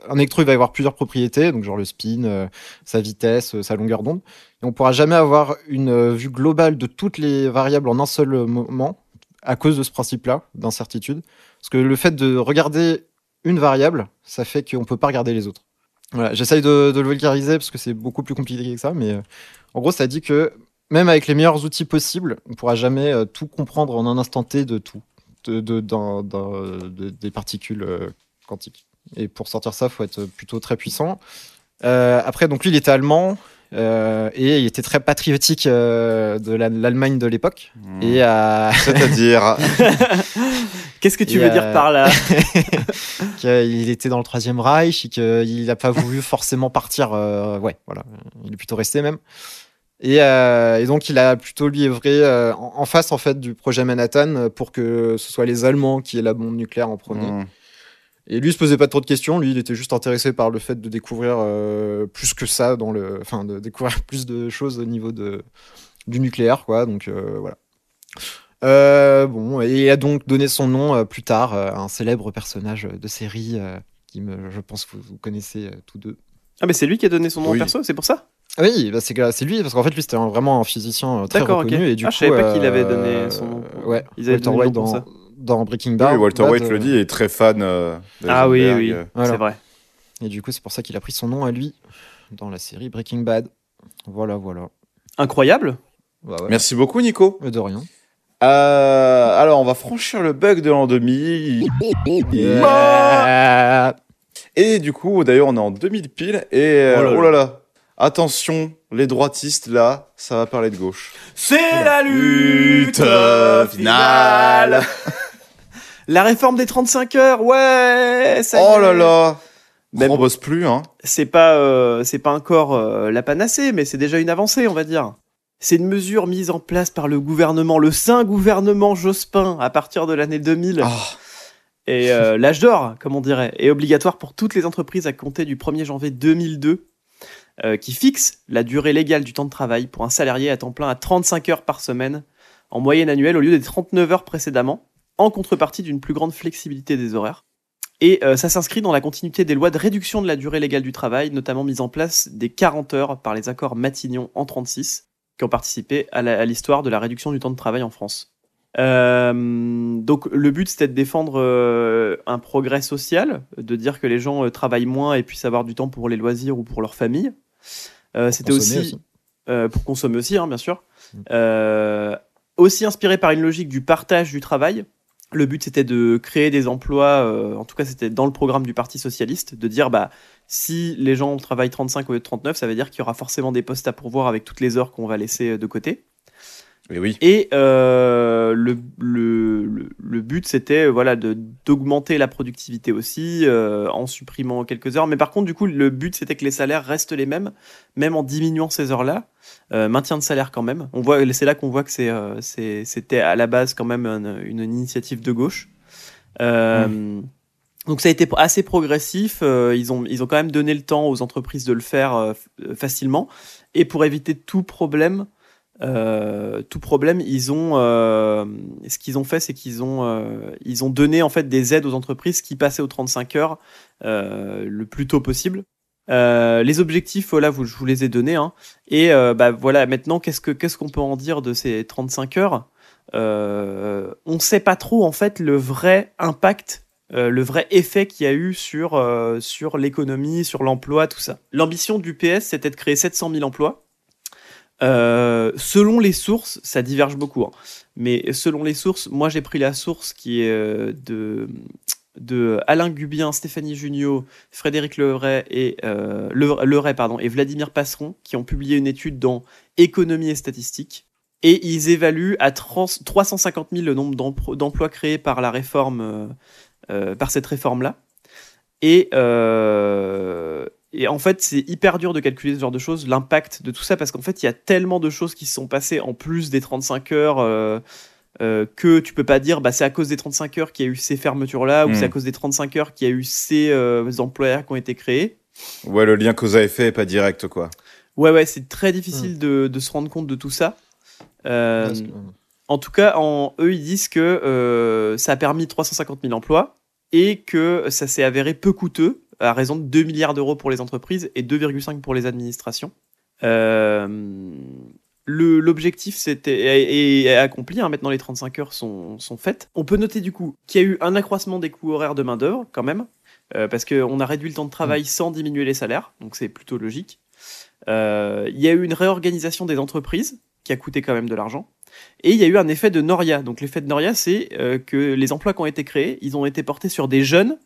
Un électron, il va avoir plusieurs propriétés, donc genre le spin, sa vitesse, sa longueur d'onde. Et on pourra jamais avoir une vue globale de toutes les variables en un seul moment à cause de ce principe-là d'incertitude. Parce que le fait de regarder une variable, ça fait qu'on peut pas regarder les autres. Voilà, j'essaye de, de le vulgariser parce que c'est beaucoup plus compliqué que ça, mais euh, en gros, ça dit que même avec les meilleurs outils possibles, on pourra jamais euh, tout comprendre en un instant T de tout, de, de- des particules euh, quantiques. Et pour sortir ça, faut être plutôt très puissant. Euh, après, donc lui, il était allemand euh, et il était très patriotique euh, de la- l'Allemagne de l'époque. Et euh, C'est-à-dire, Qu'est-ce que tu Et, veux dire euh, par là qu'il était dans le Troisième Reich et qu'il n'a pas voulu forcément partir. euh, ouais, voilà, il est plutôt resté même. Et, euh, et donc il a plutôt lui œuvré euh, en, en face en fait du projet Manhattan euh, pour que ce soit les Allemands qui aient la bombe nucléaire en premier. hmm. Et lui il se posait pas trop de questions. Lui il était juste intéressé par le fait de découvrir euh, plus que ça dans le, enfin de découvrir plus de choses au niveau de du nucléaire quoi. Donc euh, voilà. Euh, bon, et il a donc donné son nom euh, plus tard euh, à un célèbre personnage de série euh, qui me, je pense que vous, vous connaissez euh, tous deux. Ah, mais c'est lui qui a donné son nom Oui. perso, c'est pour ça? Ah oui, bah c'est c'est lui parce qu'en fait lui c'était un- vraiment un physicien très D'accord, reconnu et du Ah, coup je savais pas qu'il avait donné son nom. Ouais, Ils avaient Walter donné White dans, Breaking Bad. Oui, Walter Bad, White le dit, est très fan euh, de Ah oui, oui. Voilà. c'est vrai. Et du coup c'est pour ça qu'il a pris son nom à lui dans la série Breaking Bad. Voilà, voilà. Incroyable. Bah ouais. Merci beaucoup, Nico. De rien. Euh, alors, on va franchir le bug de l'an 2000. Yeah. Et du coup, d'ailleurs, on est en 2000 pile. Et euh, Oh là là. oh là là, attention, les droitistes, là, ça va parler de gauche. C'est la lutte finale. La réforme des 35 heures, ouais ça Oh là là, Mais on bosse plus, hein. c'est pas, euh, c'est pas encore euh, la panacée, mais c'est déjà une avancée, on va dire. C'est une mesure mise en place par le gouvernement, le saint gouvernement Jospin, à partir de l'année 2000. Ah, Et euh, l'âge d'or, comme on dirait, est obligatoire pour toutes les entreprises à compter du 1er janvier 2002, euh, qui fixe la durée légale du temps de travail pour un salarié à temps plein à 35 heures par semaine, en moyenne annuelle, au lieu des 39 heures précédemment, en contrepartie d'une plus grande flexibilité des horaires. Et euh, ça s'inscrit dans la continuité des lois de réduction de la durée légale du travail, notamment mise en place des 40 heures par les accords Matignon en 36, qui ont participé à l'histoire de la réduction du temps de travail en France. Euh, donc le but c'était de défendre euh, un progrès social, de dire que les gens euh, travaillent moins et puissent avoir du temps pour les loisirs ou pour leur famille. C'était aussi, aussi. pour consommer aussi, hein, bien sûr. Mm. Aussi inspiré par une logique du partage du travail. Le but c'était de créer des emplois, euh, en tout cas c'était dans le programme du Parti socialiste, de dire bah si les gens travaillent 35 au lieu de 39, ça veut dire qu'il y aura forcément des postes à pourvoir avec toutes les heures qu'on va laisser de côté. Et oui. Et euh, le, le, le, but, c'était euh, voilà, d'augmenter la productivité aussi euh, en supprimant quelques heures. Mais par contre, du coup, le but, c'était que les salaires restent les mêmes, même en diminuant ces heures-là. Euh, maintien de salaire quand même. On voit, c'est là qu'on voit que c'était à la base quand même une, une initiative de gauche. Donc ça a été assez progressif. ils, ont, ils ont quand même donné le temps aux entreprises de le faire facilement. Et pour éviter tout problème, euh, tout problème, ils ont, euh, ce qu'ils ont fait, c'est qu'ils ont, euh, ils ont donné en fait des aides aux entreprises qui passaient aux 35 heures euh, le plus tôt possible. Euh, les objectifs, voilà, je vous les ai donnés. Hein. Et euh, bah voilà, maintenant, qu'est-ce que qu'est-ce qu'on peut en dire de ces 35 heures? On ne sait pas trop en fait le vrai impact, euh, le vrai effet qu'il y a eu sur euh, sur l'économie, sur l'emploi, tout ça. L'ambition du PS, c'était de créer 700 000 emplois. Euh, selon les sources, ça diverge beaucoup. hein. Mais selon les sources, moi j'ai pris la source qui est euh, de, Alain Gubien, Stéphanie Junio, Frédéric Leray et, euh, Le- Leray, pardon, et Vladimir Passeron qui ont publié une étude dans Économie et Statistique. Et ils évaluent à 30 350 000 le nombre d'emplois créés par la réforme, euh, par cette réforme-là. Et, et en fait, c'est hyper dur de calculer ce genre de choses, l'impact de tout ça, parce qu'en fait, il y a tellement de choses qui se sont passées en plus des 35 heures euh, euh, que tu peux pas dire bah, c'est à cause des 35 heures qu'il y a eu ces fermetures-là, ou c'est à cause des 35 heures qu'il y a eu ces euh, employeurs qui ont été créés. Ouais, le lien cause à effet est pas direct, quoi. Ouais, ouais, c'est très difficile de, de se rendre compte de tout ça. Euh, En tout cas, en, eux, ils disent que euh, ça a permis 350 000 emplois et que ça s'est avéré peu coûteux, à raison de 2 milliards d'euros pour les entreprises et 2,5 pour les administrations. Euh, L'objectif c'était est, est accompli, hein, maintenant les 35 heures sont, sont faites. On peut noter du coup qu'il y a eu un accroissement des coûts horaires de main-d'œuvre quand même, euh, parce qu'on a réduit le temps de travail sans diminuer les salaires, donc c'est plutôt logique. Euh, Il y a eu une réorganisation des entreprises qui a coûté quand même de l'argent. Et il y a eu un effet de Noria. Donc l'effet de Noria, c'est euh, que les emplois qui ont été créés, ils ont été portés sur des jeunes,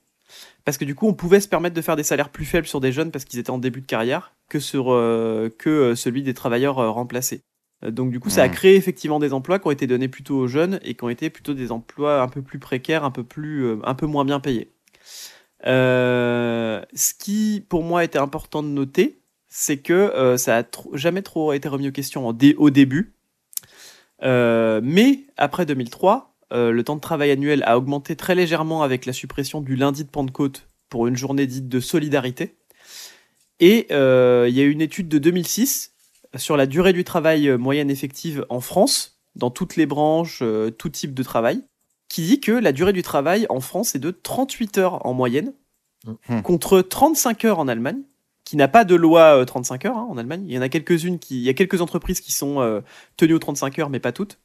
parce que du coup, on pouvait se permettre de faire des salaires plus faibles sur des jeunes parce qu'ils étaient en début de carrière que sur euh, que euh, celui des travailleurs euh, remplacés. Donc du coup, ça a créé effectivement des emplois qui ont été donnés plutôt aux jeunes et qui ont été plutôt des emplois un peu plus précaires, un peu plus, un peu moins bien payés. Ce qui, pour moi, était important de noter, c'est que ça a tro- jamais trop été remis aux questions en dé- au début. Mais après 2003, euh, le temps de travail annuel a augmenté très légèrement avec la suppression du lundi de Pentecôte pour une journée dite de solidarité. Et euh, il y a eu une étude de 2006 sur la durée du travail euh, moyenne effective en France, dans toutes les branches, euh, tout type de travail, qui dit que la durée du travail en France est de 38 heures en moyenne, Mhm. contre 35 heures en Allemagne, qui n'a pas de loi euh, 35 heures hein, en Allemagne. Il y en a quelques-unes qui, il y a quelques entreprises qui sont tenues aux 35 heures, mais pas toutes.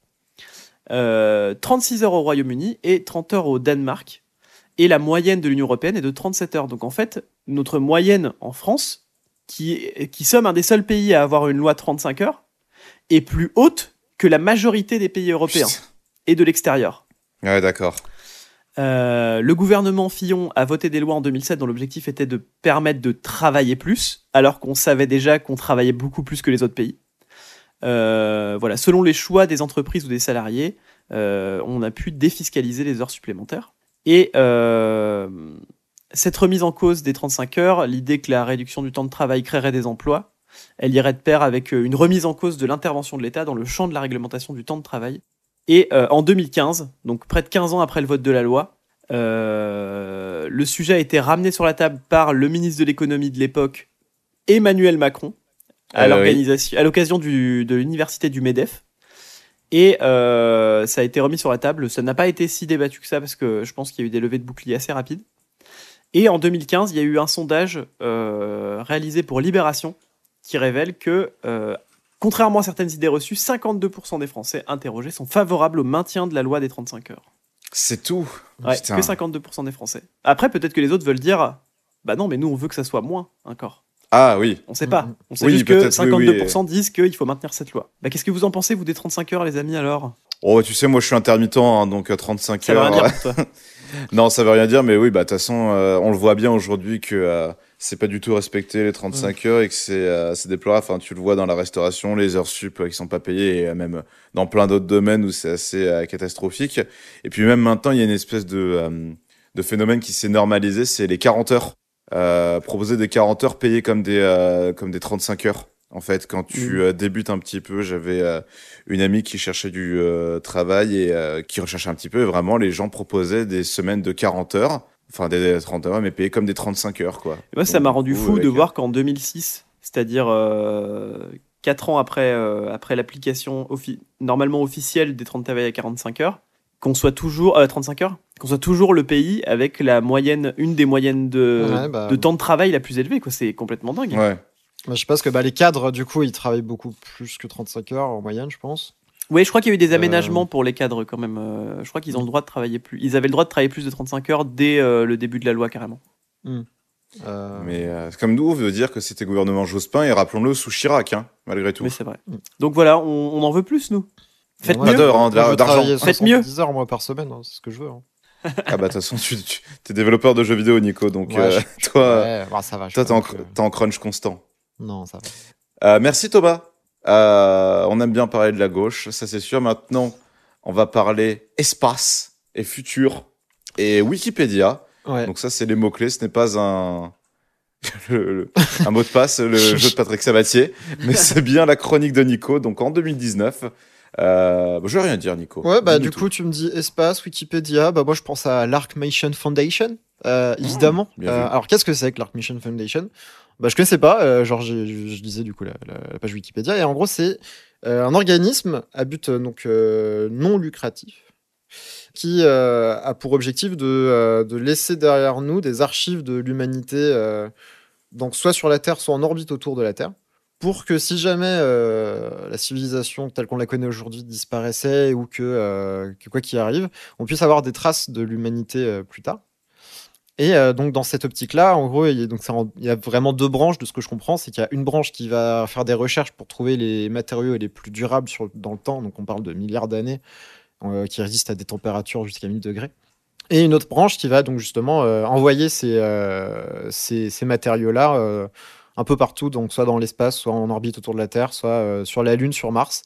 Euh, 36 heures au Royaume-Uni et 30 heures au Danemark. Et la moyenne de l'Union européenne est de 37 heures. Donc en fait, notre moyenne en France, qui, qui sommes un des seuls pays à avoir une loi de 35 heures, est plus haute que la majorité des pays européens Putain. et de l'extérieur. Ouais, d'accord. Euh, le gouvernement Fillon a voté des lois en 2007 dont l'objectif était de permettre de travailler plus, alors qu'on savait déjà qu'on travaillait beaucoup plus que les autres pays. Euh, voilà, selon les choix des entreprises ou des salariés, euh, on a pu défiscaliser les heures supplémentaires. Et euh, cette remise en cause des 35 heures, l'idée que la réduction du temps de travail créerait des emplois, elle irait de pair avec une remise en cause de l'intervention de l'État dans le champ de la réglementation du temps de travail. Et en 2015, donc près de 15 ans après le vote de la loi, le sujet a été ramené sur la table par le ministre de l'économie de l'époque, Emmanuel Macron, à Euh, l'organisation, à l'occasion du- de l'université du Medef. Et euh, ça a été remis sur la table. Ça n'a pas été si débattu que ça parce que je pense qu'il y a eu des levées de boucliers assez rapides. Et en 2015, il y a eu un sondage euh, réalisé pour Libération qui révèle que, euh, contrairement à certaines idées reçues, 52% des Français interrogés sont favorables au maintien de la loi des 35 heures. C'est tout. Ouais, que 52% des Français. Après, peut-être que les autres veulent dire Bah non, mais nous, on veut que ça soit moins encore. Ah oui. On sait pas. On sait Oui, juste que peut-être, oui, oui. 52% disent qu'il faut maintenir cette loi. Bah, qu'est-ce que vous en pensez, vous, des 35 heures, les amis, alors? Oh, tu sais, moi, je suis intermittent, hein, donc euh, 35 Ça veut heures. rien dire pour toi. Non, ça veut rien dire, mais oui, bah de toute façon, euh, on le voit bien aujourd'hui que euh, c'est pas du tout respecté les 35 heures et que c'est euh, c'est déplorable. Enfin, tu le vois dans la restauration, les heures sup euh, qui sont pas payées et euh, même dans plein d'autres domaines où c'est assez euh, catastrophique. Et puis même maintenant, il y a une espèce de euh, de phénomène qui s'est normalisé, c'est les 40 heures. Euh, proposer des 40 heures payées comme des euh, comme des 35 heures. En fait, quand tu Mhm. euh, débutes un petit peu, j'avais une amie qui cherchait du travail et qui recherchait un petit peu. Et vraiment, les gens proposaient des semaines de 40 heures, enfin des 30 heures, mais payées comme des 35 heures, quoi. Et moi, ça m'a du rendu fou de voir qu'en 2006, c'est-à-dire 4 ans après, euh, après l'application offi- normalement officielle des 30 travail à 45 heures, qu'on soit toujours euh, 35 heures, qu'on soit toujours le pays avec la moyenne, une des moyennes de, Ouais, bah. de temps de travail la plus élevée. Quoi. C'est complètement dingue. Ouais. Bah, je pense que bah, les cadres, du coup, ils travaillent beaucoup plus que 35 heures en moyenne, je pense. Oui, je crois qu'il y a eu des Euh, aménagements pour les cadres quand même. Euh, je crois qu'ils ont le droit de travailler plus. Ils avaient le droit de travailler plus de 35 heures dès euh, le début de la loi carrément. Euh, Mais euh, comme nous, on veut dire que c'était gouvernement Jospin et rappelons-le sous Chirac, hein, malgré tout. Mais c'est vrai. Mm. Donc voilà, on, on en veut plus nous. Faites moi, mieux. Hein, d'argent. Faites mieux. 70 heures moi par semaine, hein, c'est ce que je veux. hein. Ah bah de toute façon, tu, tu es développeur de jeux vidéo, Nico, donc Ouais, euh, toi, ouais, bah, ça va. toi t'es en, en crunch constant. Non, ça va. Euh, merci Thomas. Euh, on aime bien parler de la gauche, ça c'est sûr. Maintenant, on va parler espace et futur et Wikipédia. Ouais. Donc ça, c'est les mots-clés. Ce n'est pas un... le- le- un mot de passe, le jeu de Patrick Sabatier, mais c'est bien la chronique de Nico. Donc en 2019, Euh, bah, je vais rien dire, Nico. Ouais, bah du tout. coup, tu me dis espace, Wikipédia. Bah moi, je pense à l'Arc Mission Foundation, euh, évidemment. bien Euh, alors, qu'est-ce que c'est que l'Arc Mission Foundation? Bah, je connaissais pas. euh, genre, je, lisais du coup la, page Wikipédia et en gros, c'est un organisme à but donc non lucratif qui a pour objectif de, de laisser derrière nous des archives de l'humanité, donc soit sur la Terre, soit en orbite autour de la Terre, pour que si jamais euh, la civilisation telle qu'on la connaît aujourd'hui disparaissait ou que, euh, que quoi qu'il arrive, on puisse avoir des traces de l'humanité euh, plus tard. Et donc dans cette optique-là, en gros, il y, a, donc, ça y a vraiment deux branches de ce que je comprends. C'est qu'il y a une branche qui va faire des recherches pour trouver les matériaux les plus durables dans le temps. Donc on parle de milliards d'années qui résistent à des températures jusqu'à 1000 degrés. Et une autre branche qui va donc justement envoyer ces, ces, matériaux-là un peu partout, donc soit dans l'espace, soit en orbite autour de la Terre, soit euh, sur la Lune, sur Mars,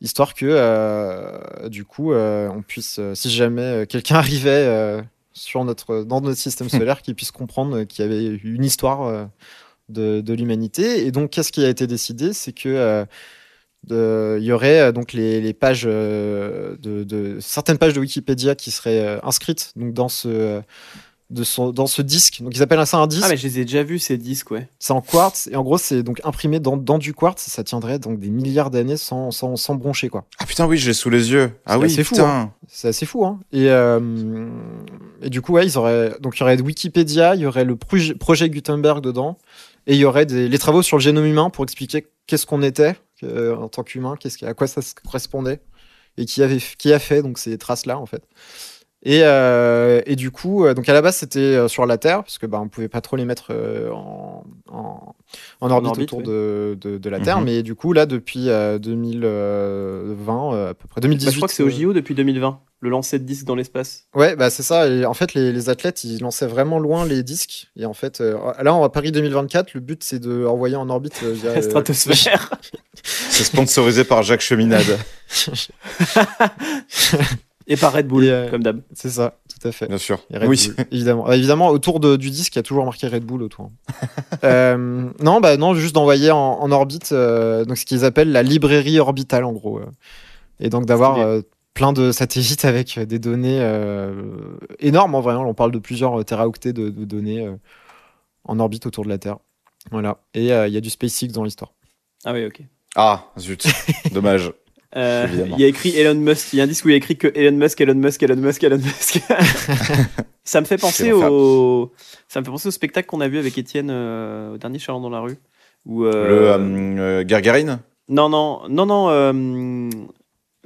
histoire que euh, du coup euh, on puisse, si jamais quelqu'un arrivait sur notre, dans notre système solaire, qu'il puisse comprendre qu'il y avait une histoire de, de l'humanité. Et donc, qu'est-ce qui a été décidé? C'est que il y aurait donc les, les pages de, de- certaines pages de Wikipédia qui seraient inscrites donc dans ce de son, dans ce disque. Donc ils appellent ça un disque. Ah, mais je les ai déjà vus ces disques, ouais. C'est en quartz et en gros c'est donc imprimé dans, dans du quartz. et Ça tiendrait donc des milliards d'années sans, sans, sans broncher quoi. Ah putain, oui, je l'ai sous les yeux. Ah C'est oui, assez fou, putain. C'est assez fou, hein. Et, euh, et du coup, ouais, ils auraient. Donc, il y aurait Wikipédia, il y aurait le projet, projet Gutenberg dedans, et il y aurait des, les travaux sur le génome humain pour expliquer qu'est-ce qu'on était euh, en tant qu'humain, qu'est-ce à quoi ça se correspondait, et qui, avait, qui a fait donc ces traces-là, en fait. Et, euh, et du coup, euh, donc à la base, c'était euh, sur la Terre, parce que bah, on pouvait pas trop les mettre en, en, en orbite, orbite, autour ouais. de, de, de la Terre. Mhm. Mais du coup, là, depuis euh, 2020, euh, à peu près 2018. Bah, je crois que c'est au JO depuis 2020, le lancer de disques dans l'espace. Ouais, bah c'est ça. Et en fait, les, les athlètes, ils lançaient vraiment loin les disques. Et en fait, euh, là, à Paris 2024, le but, c'est de envoyer en orbite euh, via, La euh, stratosphère. C'est sponsorisé par Jacques Cheminade. Et par Red Bull, Et, euh, comme d'hab. c'est ça, tout à fait. Bien sûr. Et Red Oui. Bull, évidemment. Ah, évidemment, autour de- du disque, il y a toujours marqué Red Bull autour. Euh, non, bah non, juste d'envoyer en, en orbite euh, donc ce qu'ils appellent la librairie orbitale, en gros. euh. Et donc d'avoir euh, plein de satellites avec des données euh, énormes, en vrai. hein. On parle de plusieurs téraoctets de, de données euh, en orbite autour de la Terre. Voilà. Et euh, il y a du SpaceX dans l'histoire. Ah oui, ok. Ah, zut. Dommage. Euh, il y a écrit Elon Musk. Il y a un disque où il y a écrit que Elon Musk, Elon Musk, Elon Musk, Elon Musk. ça me fait penser au, ça me fait penser au spectacle qu'on a vu avec Étienne euh, au dernier Chalon dans la rue. Où, euh, Le Gargarine? Non, non, non, non.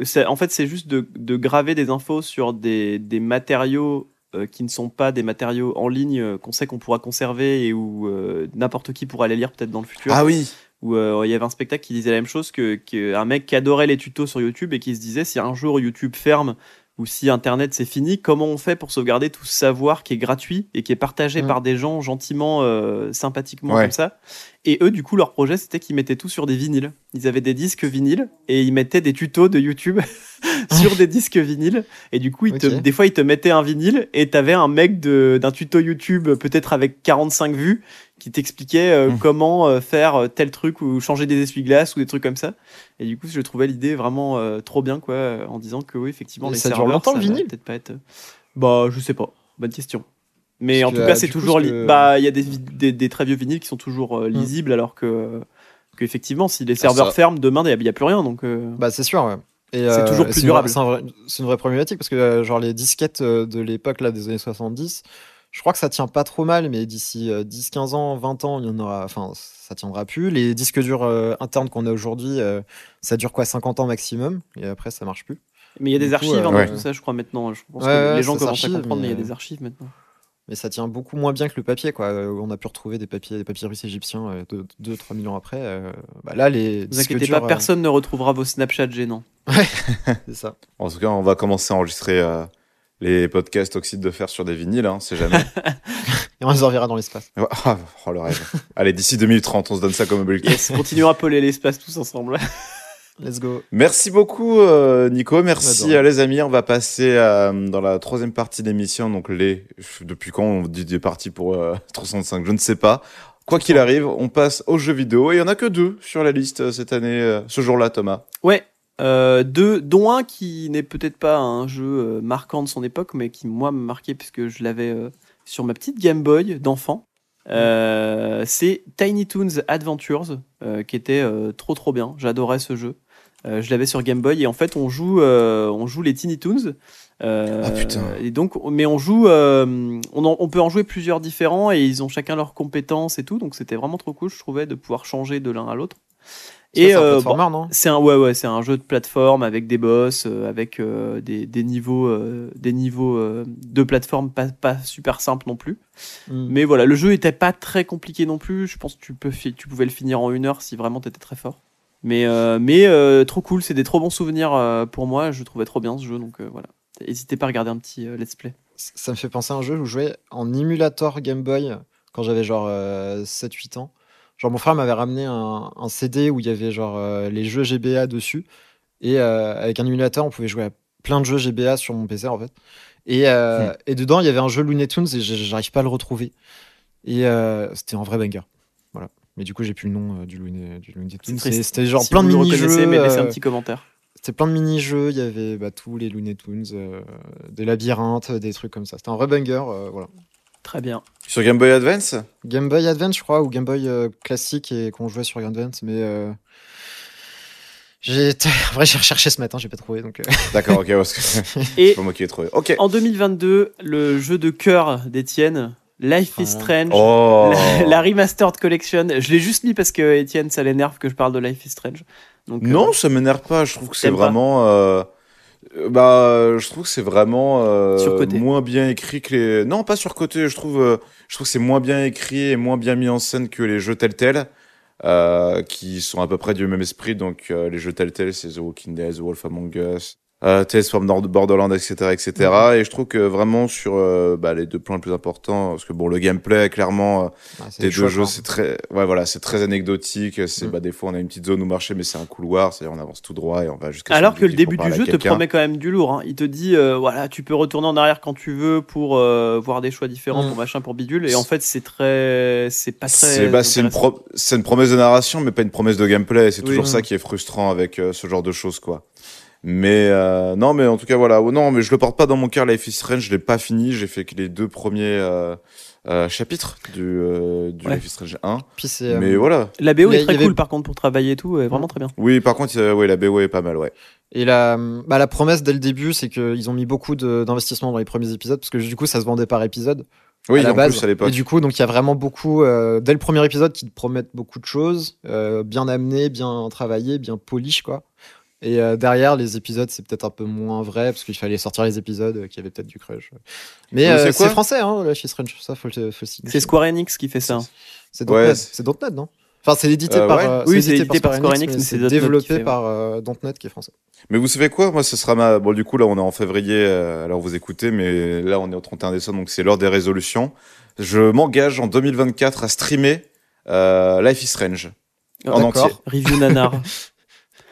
en fait, c'est juste de, de graver des infos sur des, des matériaux qui ne sont pas des matériaux en ligne qu'on sait qu'on pourra conserver et où n'importe qui pourra les lire peut-être dans le futur. Ah oui. Où euh, il y avait un spectacle qui disait la même chose que, que un mec qui adorait les tutos sur YouTube et qui se disait si un jour YouTube ferme ou si Internet c'est fini, comment on fait pour sauvegarder tout ce savoir qui est gratuit et qui est partagé Mm. par des gens gentiment, euh, sympathiquement Ouais. comme ça? Et eux, du coup, leur projet c'était qu'ils mettaient tout sur des vinyles. Ils avaient des disques vinyles et ils mettaient des tutos de YouTube sur des disques vinyles. Et du coup, ils te- des fois, ils te mettaient un vinyle et t'avais un mec d'un tuto YouTube, peut-être avec 45 vues, qui t'expliquait euh, Mm. comment euh, faire euh, tel truc ou changer des essuie-glaces ou des trucs comme ça. Et du coup, je trouvais l'idée vraiment euh, trop bien, quoi, en disant que oui, effectivement, Et les ça dure serveurs, longtemps, le ça va vinyle peut-être pas être. Bah, je sais pas. Bonne question. Mais Parce en tout cas, c'est toujours. li- que- Bah, il y a des, vi- des, des très vieux vinyles qui sont toujours euh, Mm. lisibles, alors que. Qu'effectivement, si les Ah, serveurs ferment demain, il n'y a, plus rien. Donc, Bah, c'est sûr, ouais. C'est toujours plus durable. C'est une vraie problématique parce que, genre, les disquettes de l'époque, là, des années 70, je crois que ça tient pas trop mal, mais d'ici euh, 10, 15 ans, 20 ans, il y en aura. Enfin, ça tiendra plus. Les disques durs euh, internes qu'on a aujourd'hui, euh, ça dure quoi 50 ans maximum, et après, ça marche plus. Mais il y a des Du coup, archives euh, hein, Ouais. dans tout ça, je crois, maintenant. Je pense Ouais, que ouais, les gens commencent à comprendre, mais il y a des archives maintenant. Mais ça tient beaucoup moins bien que le papier, quoi. Euh, On a pu retrouver des papiers, des papyrus égyptiens 2-3 millions après. euh, bah là, les Ne vous inquiétez durs, pas, euh, personne ne retrouvera vos Snapchat gênants. c'est ça. En tout cas, on va commencer à enregistrer euh, les podcasts Oxyde de Fer sur des vinyles, hein, c'est jamais. Et on les enverra dans l'espace. Ah, oh, le rêve. Allez, d'ici 2030, on se donne ça comme objectif. Yes, continuons à poler l'espace tous ensemble. Let's go. Merci beaucoup, euh, Nico. Merci à les amis. On va passer euh, dans la troisième partie de l'émission. Donc, les. Depuis quand on dit des parties pour euh, 365 Je ne sais pas. Quoi qu'il arrive, on passe aux jeux vidéo. Et il n'y en a que deux sur la liste euh, cette année, euh, ce jour-là, Thomas. Ouais. Euh, deux, dont un qui n'est peut-être pas un jeu euh, marquant de son époque, mais qui moi m'a marqué puisque je l'avais euh, sur ma petite Game Boy d'enfant. Euh, c'est Tiny Toons Adventures, qui était trop trop bien. J'adorais ce jeu. Je l'avais sur Game Boy et en fait on joue, on joue les Tiny Toons. Ah, putain. Et donc, mais on joue, on, en- on peut en jouer plusieurs différents et ils ont chacun leurs compétences et tout. Donc c'était vraiment trop cool, je trouvais, de pouvoir changer de l'un à l'autre. Et euh, non c'est un ouais ouais c'est un jeu de plateforme avec des boss euh, avec euh, des, des niveaux euh, des niveaux euh, de plateforme pas, pas super simples non plus. Mm. mais voilà le jeu était pas très compliqué non plus. Je pense que tu peux tu pouvais le finir en une heure si vraiment t'étais très fort. Mais euh, mais euh, trop cool. C'est des trop bons souvenirs euh, pour moi. Je trouvais trop bien ce jeu donc euh, voilà. N'hésitez pas à regarder un petit euh, let's play. Ça me fait penser à un jeu où je jouais en émulator Game Boy quand j'avais genre 7-8 ans. Genre mon frère m'avait ramené un, un CD où il y avait genre euh, les jeux GBA dessus. Et euh, avec un émulateur, on pouvait jouer à plein de jeux GBA sur mon PC en fait. Et, euh, et dedans, il y avait un jeu Looney Tunes et j'arrive pas à le retrouver. Et c'était un vrai banger. Voilà. Mais du coup, j'ai plus le nom du Looney, du Looney Tunes. C'était genre Si plein de mini-jeux. reconnaissez, mais laissez un petit commentaire C'était plein de mini-jeux. Il y avait bah, tous les Looney Tunes, des labyrinthes, des trucs comme ça. C'était un vrai banger. voilà. Très bien Sur Game Boy Advance? Game Boy Advance, je crois, ou Game Boy euh, classique et qu'on jouait sur Game Advance, mais euh, j'ai en vrai j'ai recherché ce matin, j'ai pas trouvé donc. euh, D'accord, ok, parce que et pas moi qui l'ai trouvé. Ok. en 2022 le jeu de cœur d'Étienne Life is Ah. Strange Oh La, la Remastered Collection, je l'ai juste mis parce que Étienne, ça l'énerve que je parle de Life is Strange. Donc, euh, Non, ça m'énerve pas. Je trouve que c'est vraiment. euh, Bah, je trouve que c'est vraiment euh, moins bien écrit que les. Non, pas surcoté. Je trouve, euh, je trouve que c'est moins bien écrit et moins bien mis en scène que les jeux Telltale, euh, qui sont à peu près du même esprit. Donc, euh, les jeux Telltale, c'est The Walking Dead, The Wolf Among Us, euh, Tales Borderlands, etc., etc. Et je trouve que vraiment sur euh, bah, les deux plans les plus importants, parce que bon, le gameplay, clairement. ah, des deux jeux, c'est très, ouais, voilà, c'est très anecdotique. C'est, Mm. bah, des fois, on a une petite zone où marcher, mais c'est un couloir, c'est-à-dire on avance tout droit et on va jusqu'à. Alors que le début du jeu te promet quand même du lourd. hein. Il te dit, euh, voilà, tu peux retourner en arrière quand tu veux pour euh, voir des choix différents, Mm. pour machin, pour bidule. Et en fait, c'est très, c'est pas très. C'est, bah, c'est une, pro- une promesse de narration, mais pas une promesse de gameplay. C'est Oui. toujours Mm. ça qui est frustrant avec euh, ce genre de choses, quoi. Mais euh, non, mais en tout cas, voilà. Oh, non, mais je le porte pas dans mon cœur, Life is Strange. Je l'ai pas fini. J'ai fait que les deux premiers euh, euh, chapitres du, euh, du Ouais. Life is Strange 1. Puis c'est. euh, Mais voilà. La BO est très avait- cool par contre pour travailler et tout, est vraiment très bien. Oui, par contre, euh, ouais, la BO est pas mal, ouais. Et la, bah, la promesse dès le début, c'est qu'ils ont mis beaucoup de- d'investissement dans les premiers épisodes parce que du coup, ça se vendait par épisode. Oui, à la en base. plus, à l'époque. Et du coup, donc il y a vraiment beaucoup euh, dès le premier épisode qui te promettent beaucoup de choses, euh, bien amené, bien travaillé, bien polish quoi. Et euh, derrière les épisodes, c'est peut-être un peu moins vrai parce qu'il fallait sortir les épisodes euh, qui avaient peut-être du crush. Mais euh, c'est français, hein, Life is Strange, ça faut le, faut le signifier. C'est Square Enix qui fait ça. C'est Ouais, Dontnod, c'est- c'est Dontnod, non? Enfin, c'est édité Euh, par. ouais. Oui, c'est édité par Square Enix, mais c'est développé fait, ouais. par euh, Dontnod qui est français. Mais vous savez quoi? Moi, ce sera ma. Bon, du coup, là, on est en février, euh, alors vous écoutez, mais là, on est au 31 décembre, donc c'est l'heure des résolutions. Je m'engage en 2024 à streamer euh, Life is Strange en D'accord. entier. Review nanar.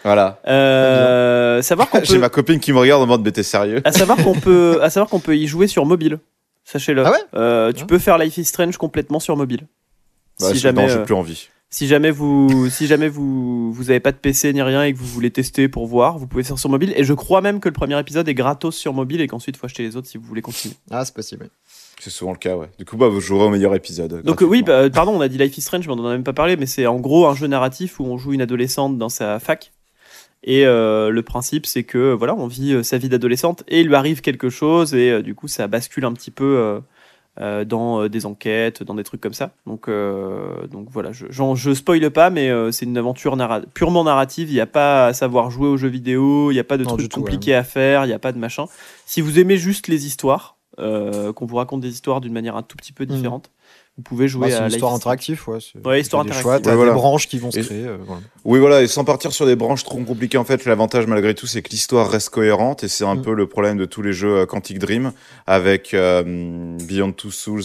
Voilà. Euh, savoir qu'on J'ai ma copine qui me regarde en mode, mais t'es sérieux à savoir qu'on peut, à savoir qu'on peut y jouer sur mobile. Sachez-le. Ah ouais Euh, tu Ah. peux faire Life is Strange complètement sur mobile. Bah, si jamais, Non, j'ai euh, plus envie. si jamais vous, si jamais vous, vous avez pas de PC ni rien et que vous voulez tester pour voir, vous pouvez faire sur mobile. Et je crois même que le premier épisode est gratos sur mobile et qu'ensuite faut acheter les autres si vous voulez continuer. Ah, c'est possible. C'est souvent le cas, ouais. Du coup, bah, vous jouerez au meilleur épisode. Donc euh, oui, bah, pardon, on a dit Life is Strange, mais on en a même pas parlé, mais c'est en gros un jeu narratif où on joue une adolescente dans sa fac. Et euh, le principe, c'est que voilà, on vit euh, sa vie d'adolescente et il lui arrive quelque chose et euh, du coup, ça bascule un petit peu dans des enquêtes, dans des trucs comme ça. Donc, donc voilà, je, je spoile pas, mais c'est une aventure narra- purement narrative. Il n'y a pas à savoir jouer aux jeux vidéo, il n'y a pas de Non, trucs tout, compliqués à faire, il n'y a pas de machin. Si vous aimez juste les histoires, qu'on vous raconte des histoires d'une manière un tout petit peu Mhm. différente, vous pouvez jouer Bah, à une histoire interactive, ouais. c'est- Ouais, histoire interactive. choix, T'as Ouais, voilà. des branches qui vont se Et- créer. euh, voilà. Oui, voilà, et sans partir sur des branches trop compliquées, en fait, l'avantage malgré tout, c'est que l'histoire reste cohérente, et c'est un Mm. peu le problème de tous les jeux euh, Quantic Dream, avec euh, Beyond Two Souls,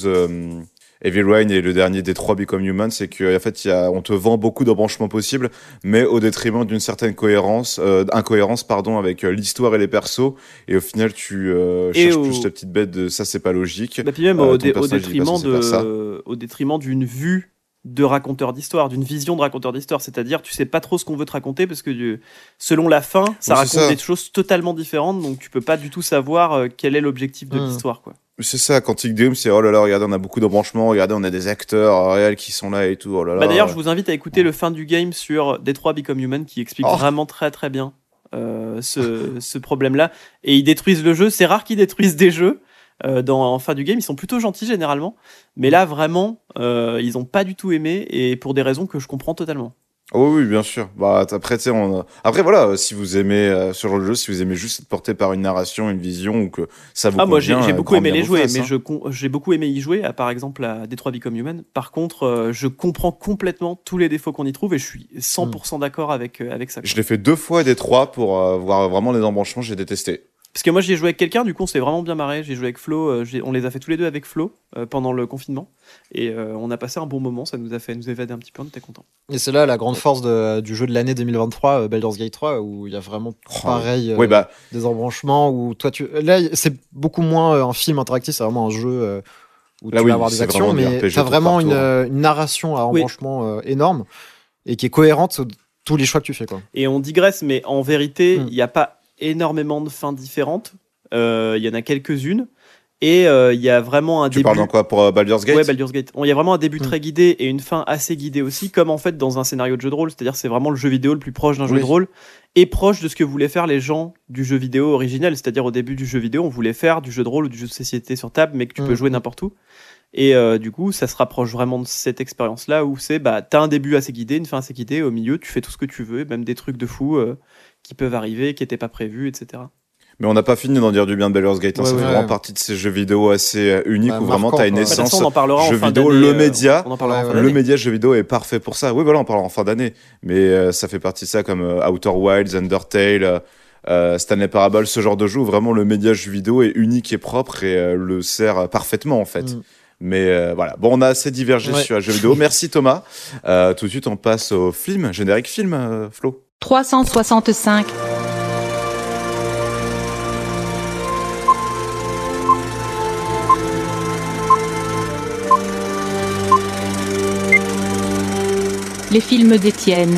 euh, Evil Rain et le dernier des trois Become Human, c'est qu'en fait, il y a, on te vend beaucoup d'embranchements possibles, mais au détriment d'une certaine cohérence, euh, incohérence, pardon, avec euh, l'histoire et les persos, et au final, tu euh, cherches au- plus ta petite bête de ça, c'est pas logique. Bah, puis même Euh, au, dé- détriment de, au détriment d'une vue de raconteur d'histoire, d'une vision de raconteur d'histoire. C'est-à-dire, tu sais pas trop ce qu'on veut te raconter parce que du- selon la fin, ça raconte ça. des choses totalement différentes, donc tu peux pas du tout savoir euh, quel est l'objectif de Mm. l'histoire, quoi. C'est ça, Quantic Dream, c'est oh là là, regardez, on a beaucoup d'embranchements, regardez, on a des acteurs euh, réels qui sont là et tout. Oh là là. Bah d'ailleurs, je vous invite à écouter le fin du game sur Detroit Become Human qui explique Oh. vraiment très très bien euh, ce, ce problème-là. Et ils détruisent le jeu. C'est rare qu'ils détruisent des jeux. euh, dans, en fin du game, ils sont plutôt gentils généralement. Mais là, vraiment, euh, ils ont pas du tout aimé et pour des raisons que je comprends totalement. Oh oui, oui, bien sûr. Bah, après, tu sais, on... après, voilà, euh, si vous aimez euh, ce genre de jeu, si vous aimez juste être porté par une narration, une vision, ou que ça vous Ah, moi j'ai euh, beaucoup aimé les jouer, mais hein. je con- j'ai beaucoup aimé y jouer, à, par exemple à Detroit Become Human. Par contre, euh, je comprends complètement tous les défauts qu'on y trouve et je suis 100% d'accord avec, euh, avec ça. quoi. Je l'ai fait deux fois des trois pour euh, voir vraiment les embranchements, j'ai détesté. Parce que moi j'y ai joué avec quelqu'un, du coup on s'est vraiment bien marré. J'ai joué avec Flo, euh, j'ai- on les a fait tous les deux avec Flo euh, pendant le confinement et euh, on a passé un bon moment. Ça nous a fait nous évader un petit peu, on était contents. Et c'est là la grande force de- du jeu de l'année 2023, euh, Baldur's Gate 3, où il y a vraiment Oh, pareil euh, Oui, bah, des embranchements où toi tu là c'est beaucoup moins un film interactif, c'est vraiment un jeu euh, où Là, tu oui, vas avoir des actions, mais t'as tour vraiment par une, narration à Oui. embranchement euh, énorme et qui est cohérente de tous les choix que tu fais quoi. Et on digresse, mais en vérité Mm. il n'y a pas énormément de fins différentes. Euh, Il y en a quelques-unes et euh, il y a vraiment un tu début. parles dans quoi? Pour euh, Baldur's Gate? Ouais, Baldur's Gate. Bon, Il y a vraiment un début Mm. très guidé et une fin assez guidée aussi, comme en fait dans un scénario de jeu de rôle. C'est-à-dire, c'est vraiment le jeu vidéo le plus proche d'un jeu de rôle et proche de ce que voulaient faire les gens du jeu vidéo originel. C'est-à-dire, au début du jeu vidéo, on voulait faire du jeu de rôle ou du jeu de société sur table, mais que tu Mm. peux jouer n'importe où. Et euh, du coup, ça se rapproche vraiment de cette expérience-là où c'est, bah, t'as un début assez guidé, une fin assez guidée, au milieu, tu fais tout ce que tu veux, même des trucs de fou euh, qui peuvent arriver, qui n'étaient pas prévus, etc. Mais on n'a pas fini d'en dire du bien de Baldur's Gate. hein. Ouais, ça ouais. fait Ouais. vraiment partie de ces jeux vidéo assez euh, uniques Bah, où vraiment marquant, t'as une quoi. Bah, essence. façon, on en parlera en fin vidéo, d'année, le euh, média. on en parlera en fin. Le média jeu vidéo est parfait pour ça. Oui, voilà, on parle en fin d'année. Mais euh, ça fait partie de ça comme euh, Outer Wilds, Undertale, euh, euh, Stanley Parable, ce genre de jeu où vraiment le média jeu vidéo est unique et propre et euh, le sert euh, parfaitement en fait. Mm. Mais euh, voilà, bon, on a assez divergé Ouais. sur le jeu vidéo. Merci Thomas. Euh, tout de suite, on passe au film, générique film, euh, Flo. 365. Les films d'Étienne.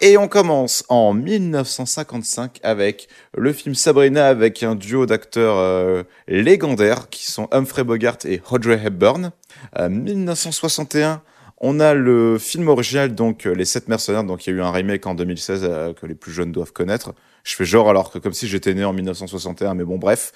Et on commence en 1955 avec le film Sabrina avec un duo d'acteurs euh, légendaires qui sont Humphrey Bogart et Audrey Hepburn. Euh, 1961, on a le film original donc euh, Les Sept Mercenaires, donc il y a eu un remake en 2016 euh, que les plus jeunes doivent connaître. Je fais genre alors que comme si j'étais né en 1961, mais bon bref.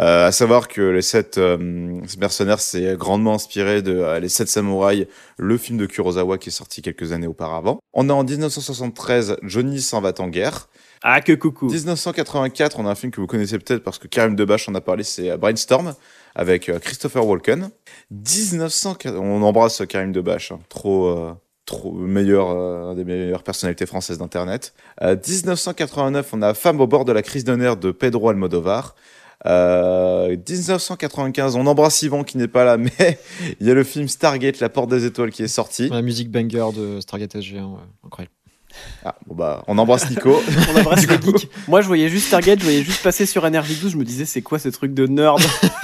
Euh, à savoir que Les Sept euh, Mercenaires c'est grandement inspiré de euh, Les Sept Samouraïs le film de Kurosawa qui est sorti quelques années auparavant. On est en 1973, Johnny s'en va en guerre. Ah, que coucou. 1984, on a un film que vous connaissez peut-être parce que Karim Debache en a parlé, c'est Brainstorm avec Christopher Walken. 1900, on embrasse Karim Debache, hein, trop, euh, trop meilleur, euh, des meilleures personnalités françaises d'internet. Euh, 1989, on a Femme au bord de la crise nerfs de Pedro Almodovar. Euh, 1995, on embrasse Yvan qui n'est pas là, mais il y a le film Stargate, La Porte des Étoiles qui est sorti. La musique banger de Stargate SG1, ouais, incroyable. Ah, bon bah, on embrasse Nico. On embrasse les geeks. Moi, je voyais juste Stargate, je voyais juste passer sur NRJ12, je me disais, c'est quoi ce truc de nerd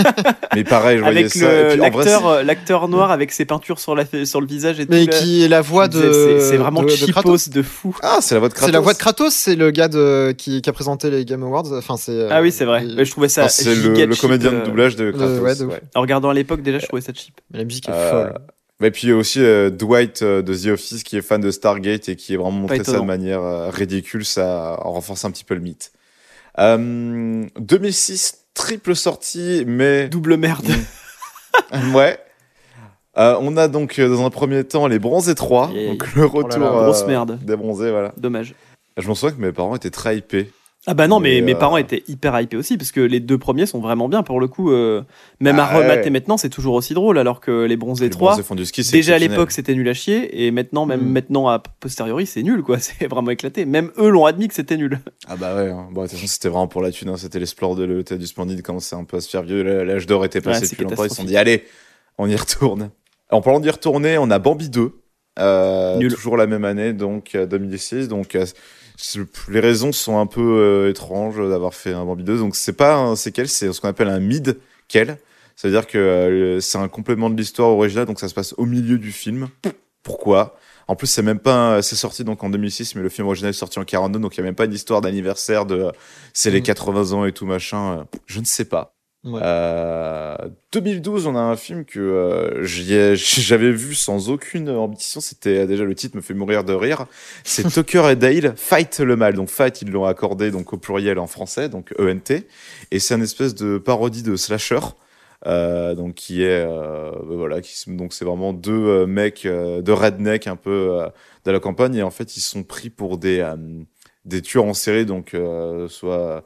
mais pareil, je voyais Avec ça. Et l'acteur euh, l'acteur noir avec ses peintures sur, la, sur le visage et tout. Mais qui est la voix de C'est c'est vraiment de- de cheapos Kratos. de fou. Ah, c'est la voix de Kratos. C'est la voix de Kratos, c'est le gars de, qui, qui a présenté les Game Awards. Enfin, c'est. euh, Ah oui, c'est vrai. Mais je trouvais ça. Ah, c'est le, comédien de euh, doublage de Kratos. ouais, de ouais. En regardant à l'époque, déjà, je trouvais ça cheap. Mais la musique est Euh, folle. Et puis aussi euh, Dwight euh, de The Office qui est fan de Stargate et qui est vraiment montré ça de manière euh, ridicule, ça renforce un petit peu le mythe. Euh, 2006, triple sortie, mais Double merde. ouais. Euh, on a donc dans un premier temps les Bronzés 3, Aïe, aïe. donc le retour là, grosse euh, merde. des Bronzés, voilà. Dommage. Je m'en souviens que mes parents étaient très hypés. Ah bah non, mais, Mais, mes euh, parents étaient hyper hypés aussi, parce que les deux premiers sont vraiment bien pour le coup. euh, même à Ah ouais. remater maintenant, c'est toujours aussi drôle, alors que les bronzés Les 3, Bronzés ski, déjà à l'époque c'était nul à chier, et maintenant, même Mm. maintenant à posteriori, c'est nul quoi, c'est vraiment éclaté. Même eux l'ont admis que c'était nul. Ah bah ouais, hein. bon, de toute façon c'était vraiment pour la thune, hein. c'était l'espoir de l'hôtel du Splendide quand c'est un peu à se faire vieux, l'âge d'or était passé Ouais, depuis longtemps, ils se sont dit allez, on y retourne. En parlant d'y retourner, on a Bambi 2, euh, Nul. toujours la même année, donc euh, 2016, donc euh, c'est- les raisons sont un peu euh, étranges d'avoir fait un Bambi 2, donc c'est pas un séquel, c'est ce qu'on appelle un mid-quel, C'est-à-dire que euh, c'est un complément de l'histoire originale, donc ça se passe au milieu du film. Pourquoi? En plus, c'est même pas, un- c'est sorti donc en 2006, mais le film original est sorti en 42, donc il y a même pas une histoire d'anniversaire de, euh, c'est les Mhm. 80 ans et tout machin. Je ne sais pas. Ouais. Euh, 2012, on a un film que euh, j'avais vu sans aucune ambition. C'était déjà le titre me fait mourir de rire. C'est Tucker et Dale Fight le mal. Donc fight, ils l'ont accordé donc au pluriel en français, donc ENT. Et c'est une espèce de parodie de slasher. Euh, donc qui est euh, voilà qui donc c'est vraiment deux euh, mecs de redneck un peu de la campagne et en fait ils sont pris pour des des tueurs en série donc soit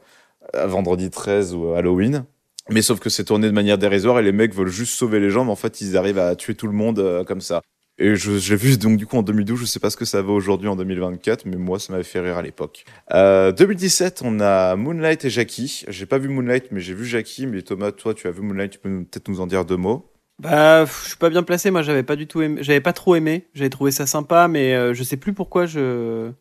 vendredi 13 ou Halloween mais sauf que c'est tourné de manière dérisoire et les mecs veulent juste sauver les gens, mais en fait ils arrivent à tuer tout le monde euh, comme ça. Et l'ai vu donc du coup en 2012, je sais pas ce que ça vaut aujourd'hui en 2024, mais moi ça m'avait fait rire à l'époque. Euh, 2017, on a Moonlight et Jackie. J'ai pas vu Moonlight, mais j'ai vu Jackie. Mais Thomas, toi tu as vu Moonlight, tu peux peut-être nous en dire deux mots? Bah, je suis pas bien placé. Moi, j'avais pas du tout. J'avais pas trop aimé. J'avais trouvé ça sympa, mais euh, je sais plus pourquoi je.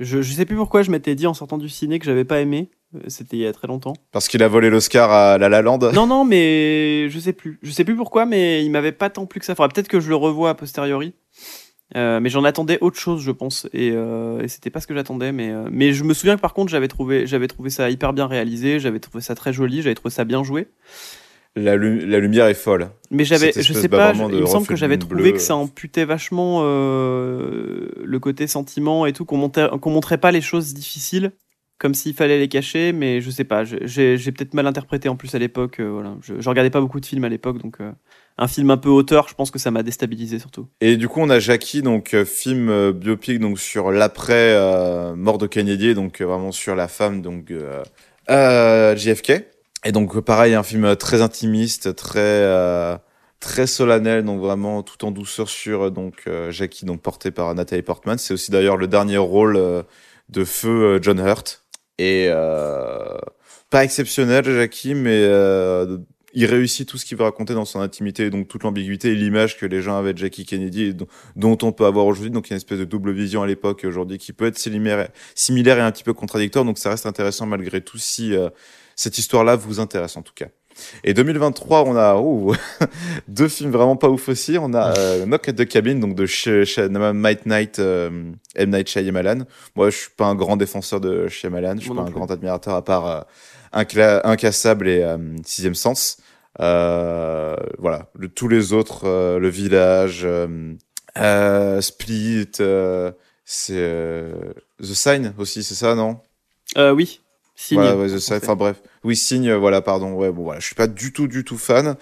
Je, je sais plus pourquoi je m'étais dit en sortant du ciné que j'avais pas aimé. Euh, C'était il y a très longtemps. Parce qu'il a volé l'Oscar à La La Land. Non, non, mais je sais plus. Je sais plus pourquoi, mais il m'avait pas tant plu que ça. Faudra peut-être que je le revoie a posteriori. Euh, mais j'en attendais autre chose, je pense, et, euh, et c'était pas ce que j'attendais. Mais, euh, mais je me souviens que par contre, j'avais trouvé, j'avais trouvé ça hyper bien réalisé, j'avais trouvé ça très joli, j'avais trouvé ça bien joué. La, lu- la lumière est folle. Mais j'avais, je sais pas, il me semble que j'avais trouvé bleu. que ça amputait vachement euh, le côté sentiment et tout, qu'on qu'on montrait pas les choses difficiles comme s'il fallait les cacher, mais je sais pas, j'ai peut-être mal interprété en plus à l'époque. euh, voilà, je, je regardais pas beaucoup de films à l'époque, donc euh, un film un peu auteur, je pense que ça m'a déstabilisé surtout. Et du coup, on a Jackie, donc film euh, biopic donc sur l'après mort de Kennedy, donc vraiment sur la femme donc JFK. Et donc pareil, un film euh, très intimiste, très euh, très solennel, donc vraiment tout en douceur sur euh, donc euh, Jackie, donc porté par Nathalie Portman. C'est aussi d'ailleurs le dernier rôle de feu John Hurt. Et pas exceptionnel Jackie, mais il réussit tout ce qu'il veut raconter dans son intimité, donc toute l'ambiguïté et l'image que les gens avaient de Jackie Kennedy dont, on peut avoir aujourd'hui. Donc il y a une espèce de double vision à l'époque aujourd'hui qui peut être similaire, similaire et un petit peu contradictoire. Donc ça reste intéressant malgré tout si cette histoire-là vous intéresse en tout cas. Et 2023, on a oh, deux films vraiment pas ouf aussi. On a euh, Knock at the Cabin, donc de chez, chez Might Night, euh, M. Night Shyamalan. Moi, je suis pas un grand défenseur de Shyamalan. Je suis pas un plus. grand admirateur à part euh, Incla- Incassable et euh, Sixième Sens. Euh, voilà, Le- tous les autres, euh, Le Village, Split, euh, c'est euh, The Sign aussi, c'est ça, non? Euh, oui, signe. voilà, ouais, enfin bref. Oui, Signe, voilà, pardon. Ouais, bon, voilà, je suis pas du tout, du tout fan.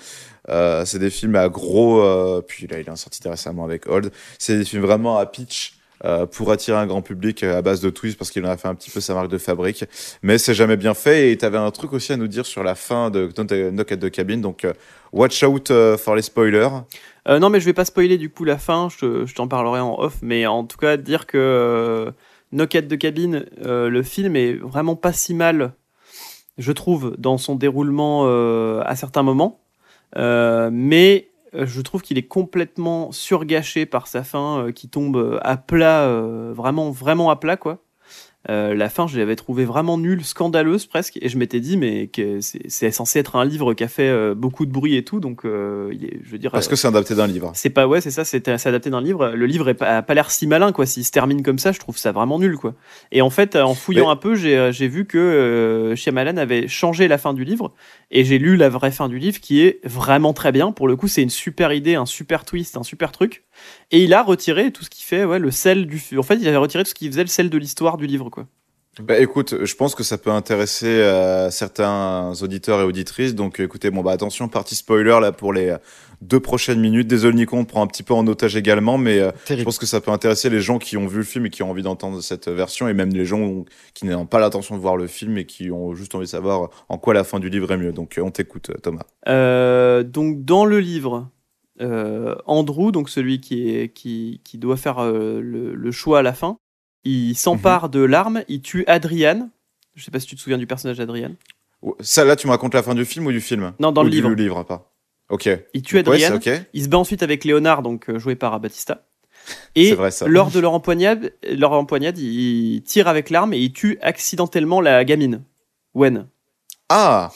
Euh, c'est des films à gros, euh, puis là, il est sorti récemment avec Old. C'est des films vraiment à pitch. euh, pour attirer un grand public euh, à base de twists parce qu'il en a fait un petit peu sa marque de fabrique mais c'est jamais bien fait et tu avais un truc aussi à nous dire sur la fin de Don't Knock at the Cabin donc euh, watch out euh, for les spoilers Euh, non, mais je vais pas spoiler du coup la fin, je, je t'en parlerai en off, mais en tout cas, dire que euh, Knock at the Cabin, euh, le film est vraiment pas si mal, je trouve, dans son déroulement euh, à certains moments, Euh, mais je trouve qu'il est complètement surgâché par sa fin qui tombe à plat, vraiment, vraiment à plat, quoi. Euh, la fin, je l'avais trouvée vraiment nulle, scandaleuse presque, et je m'étais dit, mais que c'est c'est censé être un livre qui a fait euh, beaucoup de bruit et tout, donc euh, je veux dire, parce euh, que c'est adapté d'un livre c'est pas ouais, c'est ça, c'est adapté d'un livre. Le livre est pas, a pas l'air si malin quoi. S'il se termine comme ça, je trouve ça vraiment nul quoi. Et en fait, en fouillant Mais- un peu, j'ai j'ai vu que euh, Shyamalan avait changé la fin du livre et j'ai lu la vraie fin du livre qui est vraiment très bien. Pour le coup, c'est une super idée, un super twist, un super truc. Et il a retiré tout ce qui fait ouais le sel du. En fait, il avait retiré tout ce qui faisait le sel de l'histoire du livre quoi. Bah écoute, je pense que ça peut intéresser euh, certains auditeurs et auditrices. Donc écoutez, bon bah attention, partie spoiler là pour les euh, deux prochaines minutes. Désolé Nico, on te prend un petit peu en otage également, mais euh, je Terrible. pense que ça peut intéresser les gens qui ont vu le film et qui ont envie d'entendre cette version, et même les gens qui n'ont pas l'intention de voir le film et qui ont juste envie de savoir en quoi la fin du livre est mieux. Donc on t'écoute Thomas. Euh, donc dans le livre, euh, Andrew, donc celui qui, est, qui, qui doit faire euh, le, le choix à la fin, il s'empare de l'arme, il tue Adrian. Je sais pas si tu te souviens du personnage d'Adrian. Ça là, tu me racontes la fin du film ou du film Non, dans Ou le du livre. livre, pas. Ok. Il tue ouais, Adrian. Il se bat ensuite avec Léonard, donc euh, joué par Batista. Et C'est vrai, ça. lors de leur empoignade, leur empoignade, il tire avec l'arme et il tue accidentellement la gamine, Wen. Ah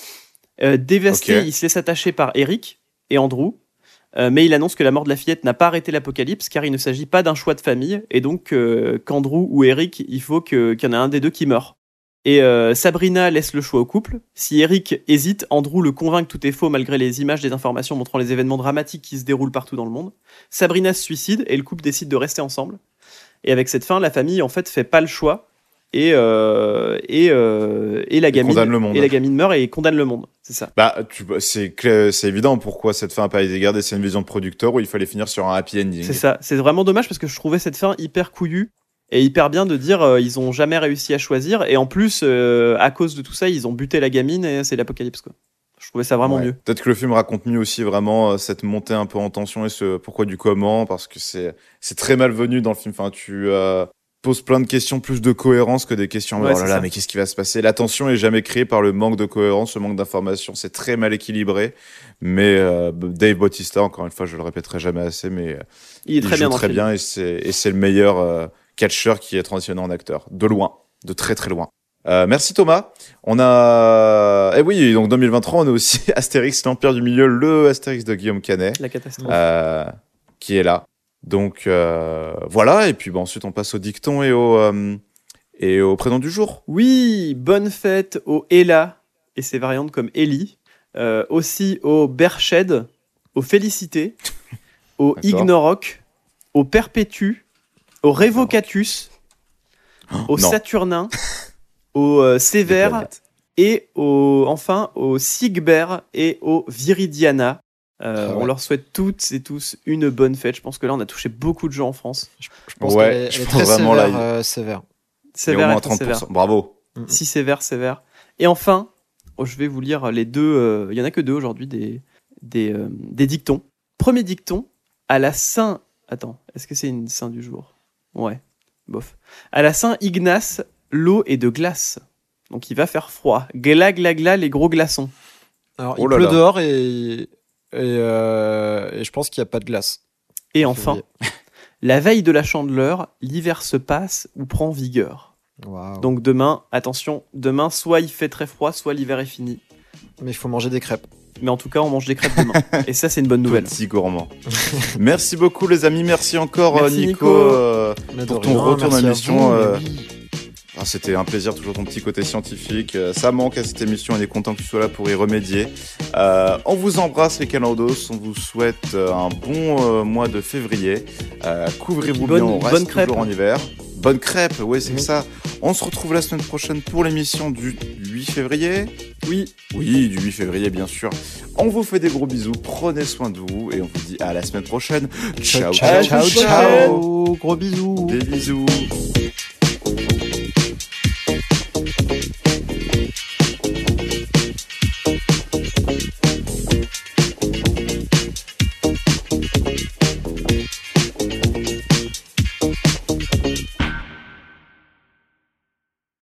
Euh, dévasté, il se laisse attacher par Eric et Andrew. Euh, mais il annonce que la mort de la fillette n'a pas arrêté l'apocalypse car il ne s'agit pas d'un choix de famille et donc euh, qu'Andrew ou Eric, il faut qu'il y en ait un des deux qui meure. Et euh, Sabrina laisse le choix au couple. Si Eric hésite, Andrew le convainc que tout est faux malgré les images des informations montrant les événements dramatiques qui se déroulent partout dans le monde. Sabrina se suicide et le couple décide de rester ensemble. Et avec cette fin, la famille en fait fait pas le choix et euh, et, euh, et la gamine condamne le monde. et la gamine meurt et condamne le monde. C'est ça. Bah, c'est c'est évident pourquoi cette fin n'a pas été gardée. C'est une vision de producteur où il fallait finir sur un happy ending. C'est ça. C'est vraiment dommage parce que je trouvais cette fin hyper couillue et hyper bien de dire euh, ils ont jamais réussi à choisir et en plus euh, à cause de tout ça ils ont buté la gamine et c'est l'apocalypse quoi. Je trouvais ça vraiment Ouais. mieux. Peut-être que le film raconte mieux aussi vraiment euh, cette montée un peu en tension et ce pourquoi du comment, parce que c'est c'est très malvenu dans le film. Enfin, tu euh, poses plein de questions, plus de cohérence que des questions. Ouais, oh là là, mais qu'est-ce qui va se passer? La tension est jamais créée par le manque de cohérence, le manque d'information. C'est très mal équilibré. Mais euh, Dave Bautista, encore une fois, je le répéterai jamais assez, mais euh, Il est très il bien joue dans très bien et c'est le meilleur euh, catcheur qui est transitionné en acteur, de loin, de très très loin. Euh, merci Thomas. On a, eh oui, donc 2023, on a aussi Astérix, l'Empire du Milieu, le Astérix de Guillaume Canet, La catastrophe. qui est là. Donc euh, voilà, et puis bah, ensuite on passe au dicton et au euh, et au prénom du jour. Oui, bonne fête au Ella et ses variantes comme Ellie, euh, aussi au Berched, au Félicité, au. Ignoroc, au Perpétue, au Révocatus, au non. Saturnin, au euh, Sévère et au, enfin au Sigbert et au Viridiana. Euh, Ah ouais. On leur souhaite toutes et tous une bonne fête. Je pense que là, on a touché beaucoup de gens en France. Je pense Ouais, qu'elle est, je elle est pense très vraiment, sévère. là, euh, sévère. Et au Sévère moins et très sévère. 30%. Bravo. Si sévère, sévère. Et enfin, oh, je vais vous lire les deux. euh, Il y en a que deux aujourd'hui des des, euh, des dictons. Premier dicton à la Saint. Attends, est-ce que c'est une Saint du jour? Ouais, bof. À la Saint Ignace, l'eau est de glace. Donc il va faire froid. Gla gla gla les gros glaçons. Alors, Oh il pleut là. dehors et, et, euh, et je pense qu'il n'y a pas de glace. Et enfin, la veille de la chandeleur, l'hiver se passe ou prend vigueur. Donc demain, attention, demain soit il fait très froid, soit l'hiver est fini. Mais il faut manger des crêpes. Mais en tout cas, on mange des crêpes demain. Et ça, c'est une bonne nouvelle. Petit gourmand. merci beaucoup les amis, merci encore Merci, euh, Nico. euh, Pour ton retour dans l'émission, Ah, C'était un plaisir, toujours ton petit côté scientifique. Euh, Ça manque à cette émission, on est content que tu sois là pour y remédier. Euh, on vous embrasse les Canardos, on vous souhaite euh, un bon euh, mois de février. Euh, Couvrez-vous bien, on reste toujours en hiver. Bonne crêpe, oui c'est ça. On se retrouve la semaine prochaine pour l'émission du 8 février. Oui, Oui, du 8 février bien sûr. On vous fait des gros bisous, prenez soin de vous et on vous dit à la semaine prochaine. Ciao, ciao, ciao, ciao. ciao. Gros bisous. Des bisous.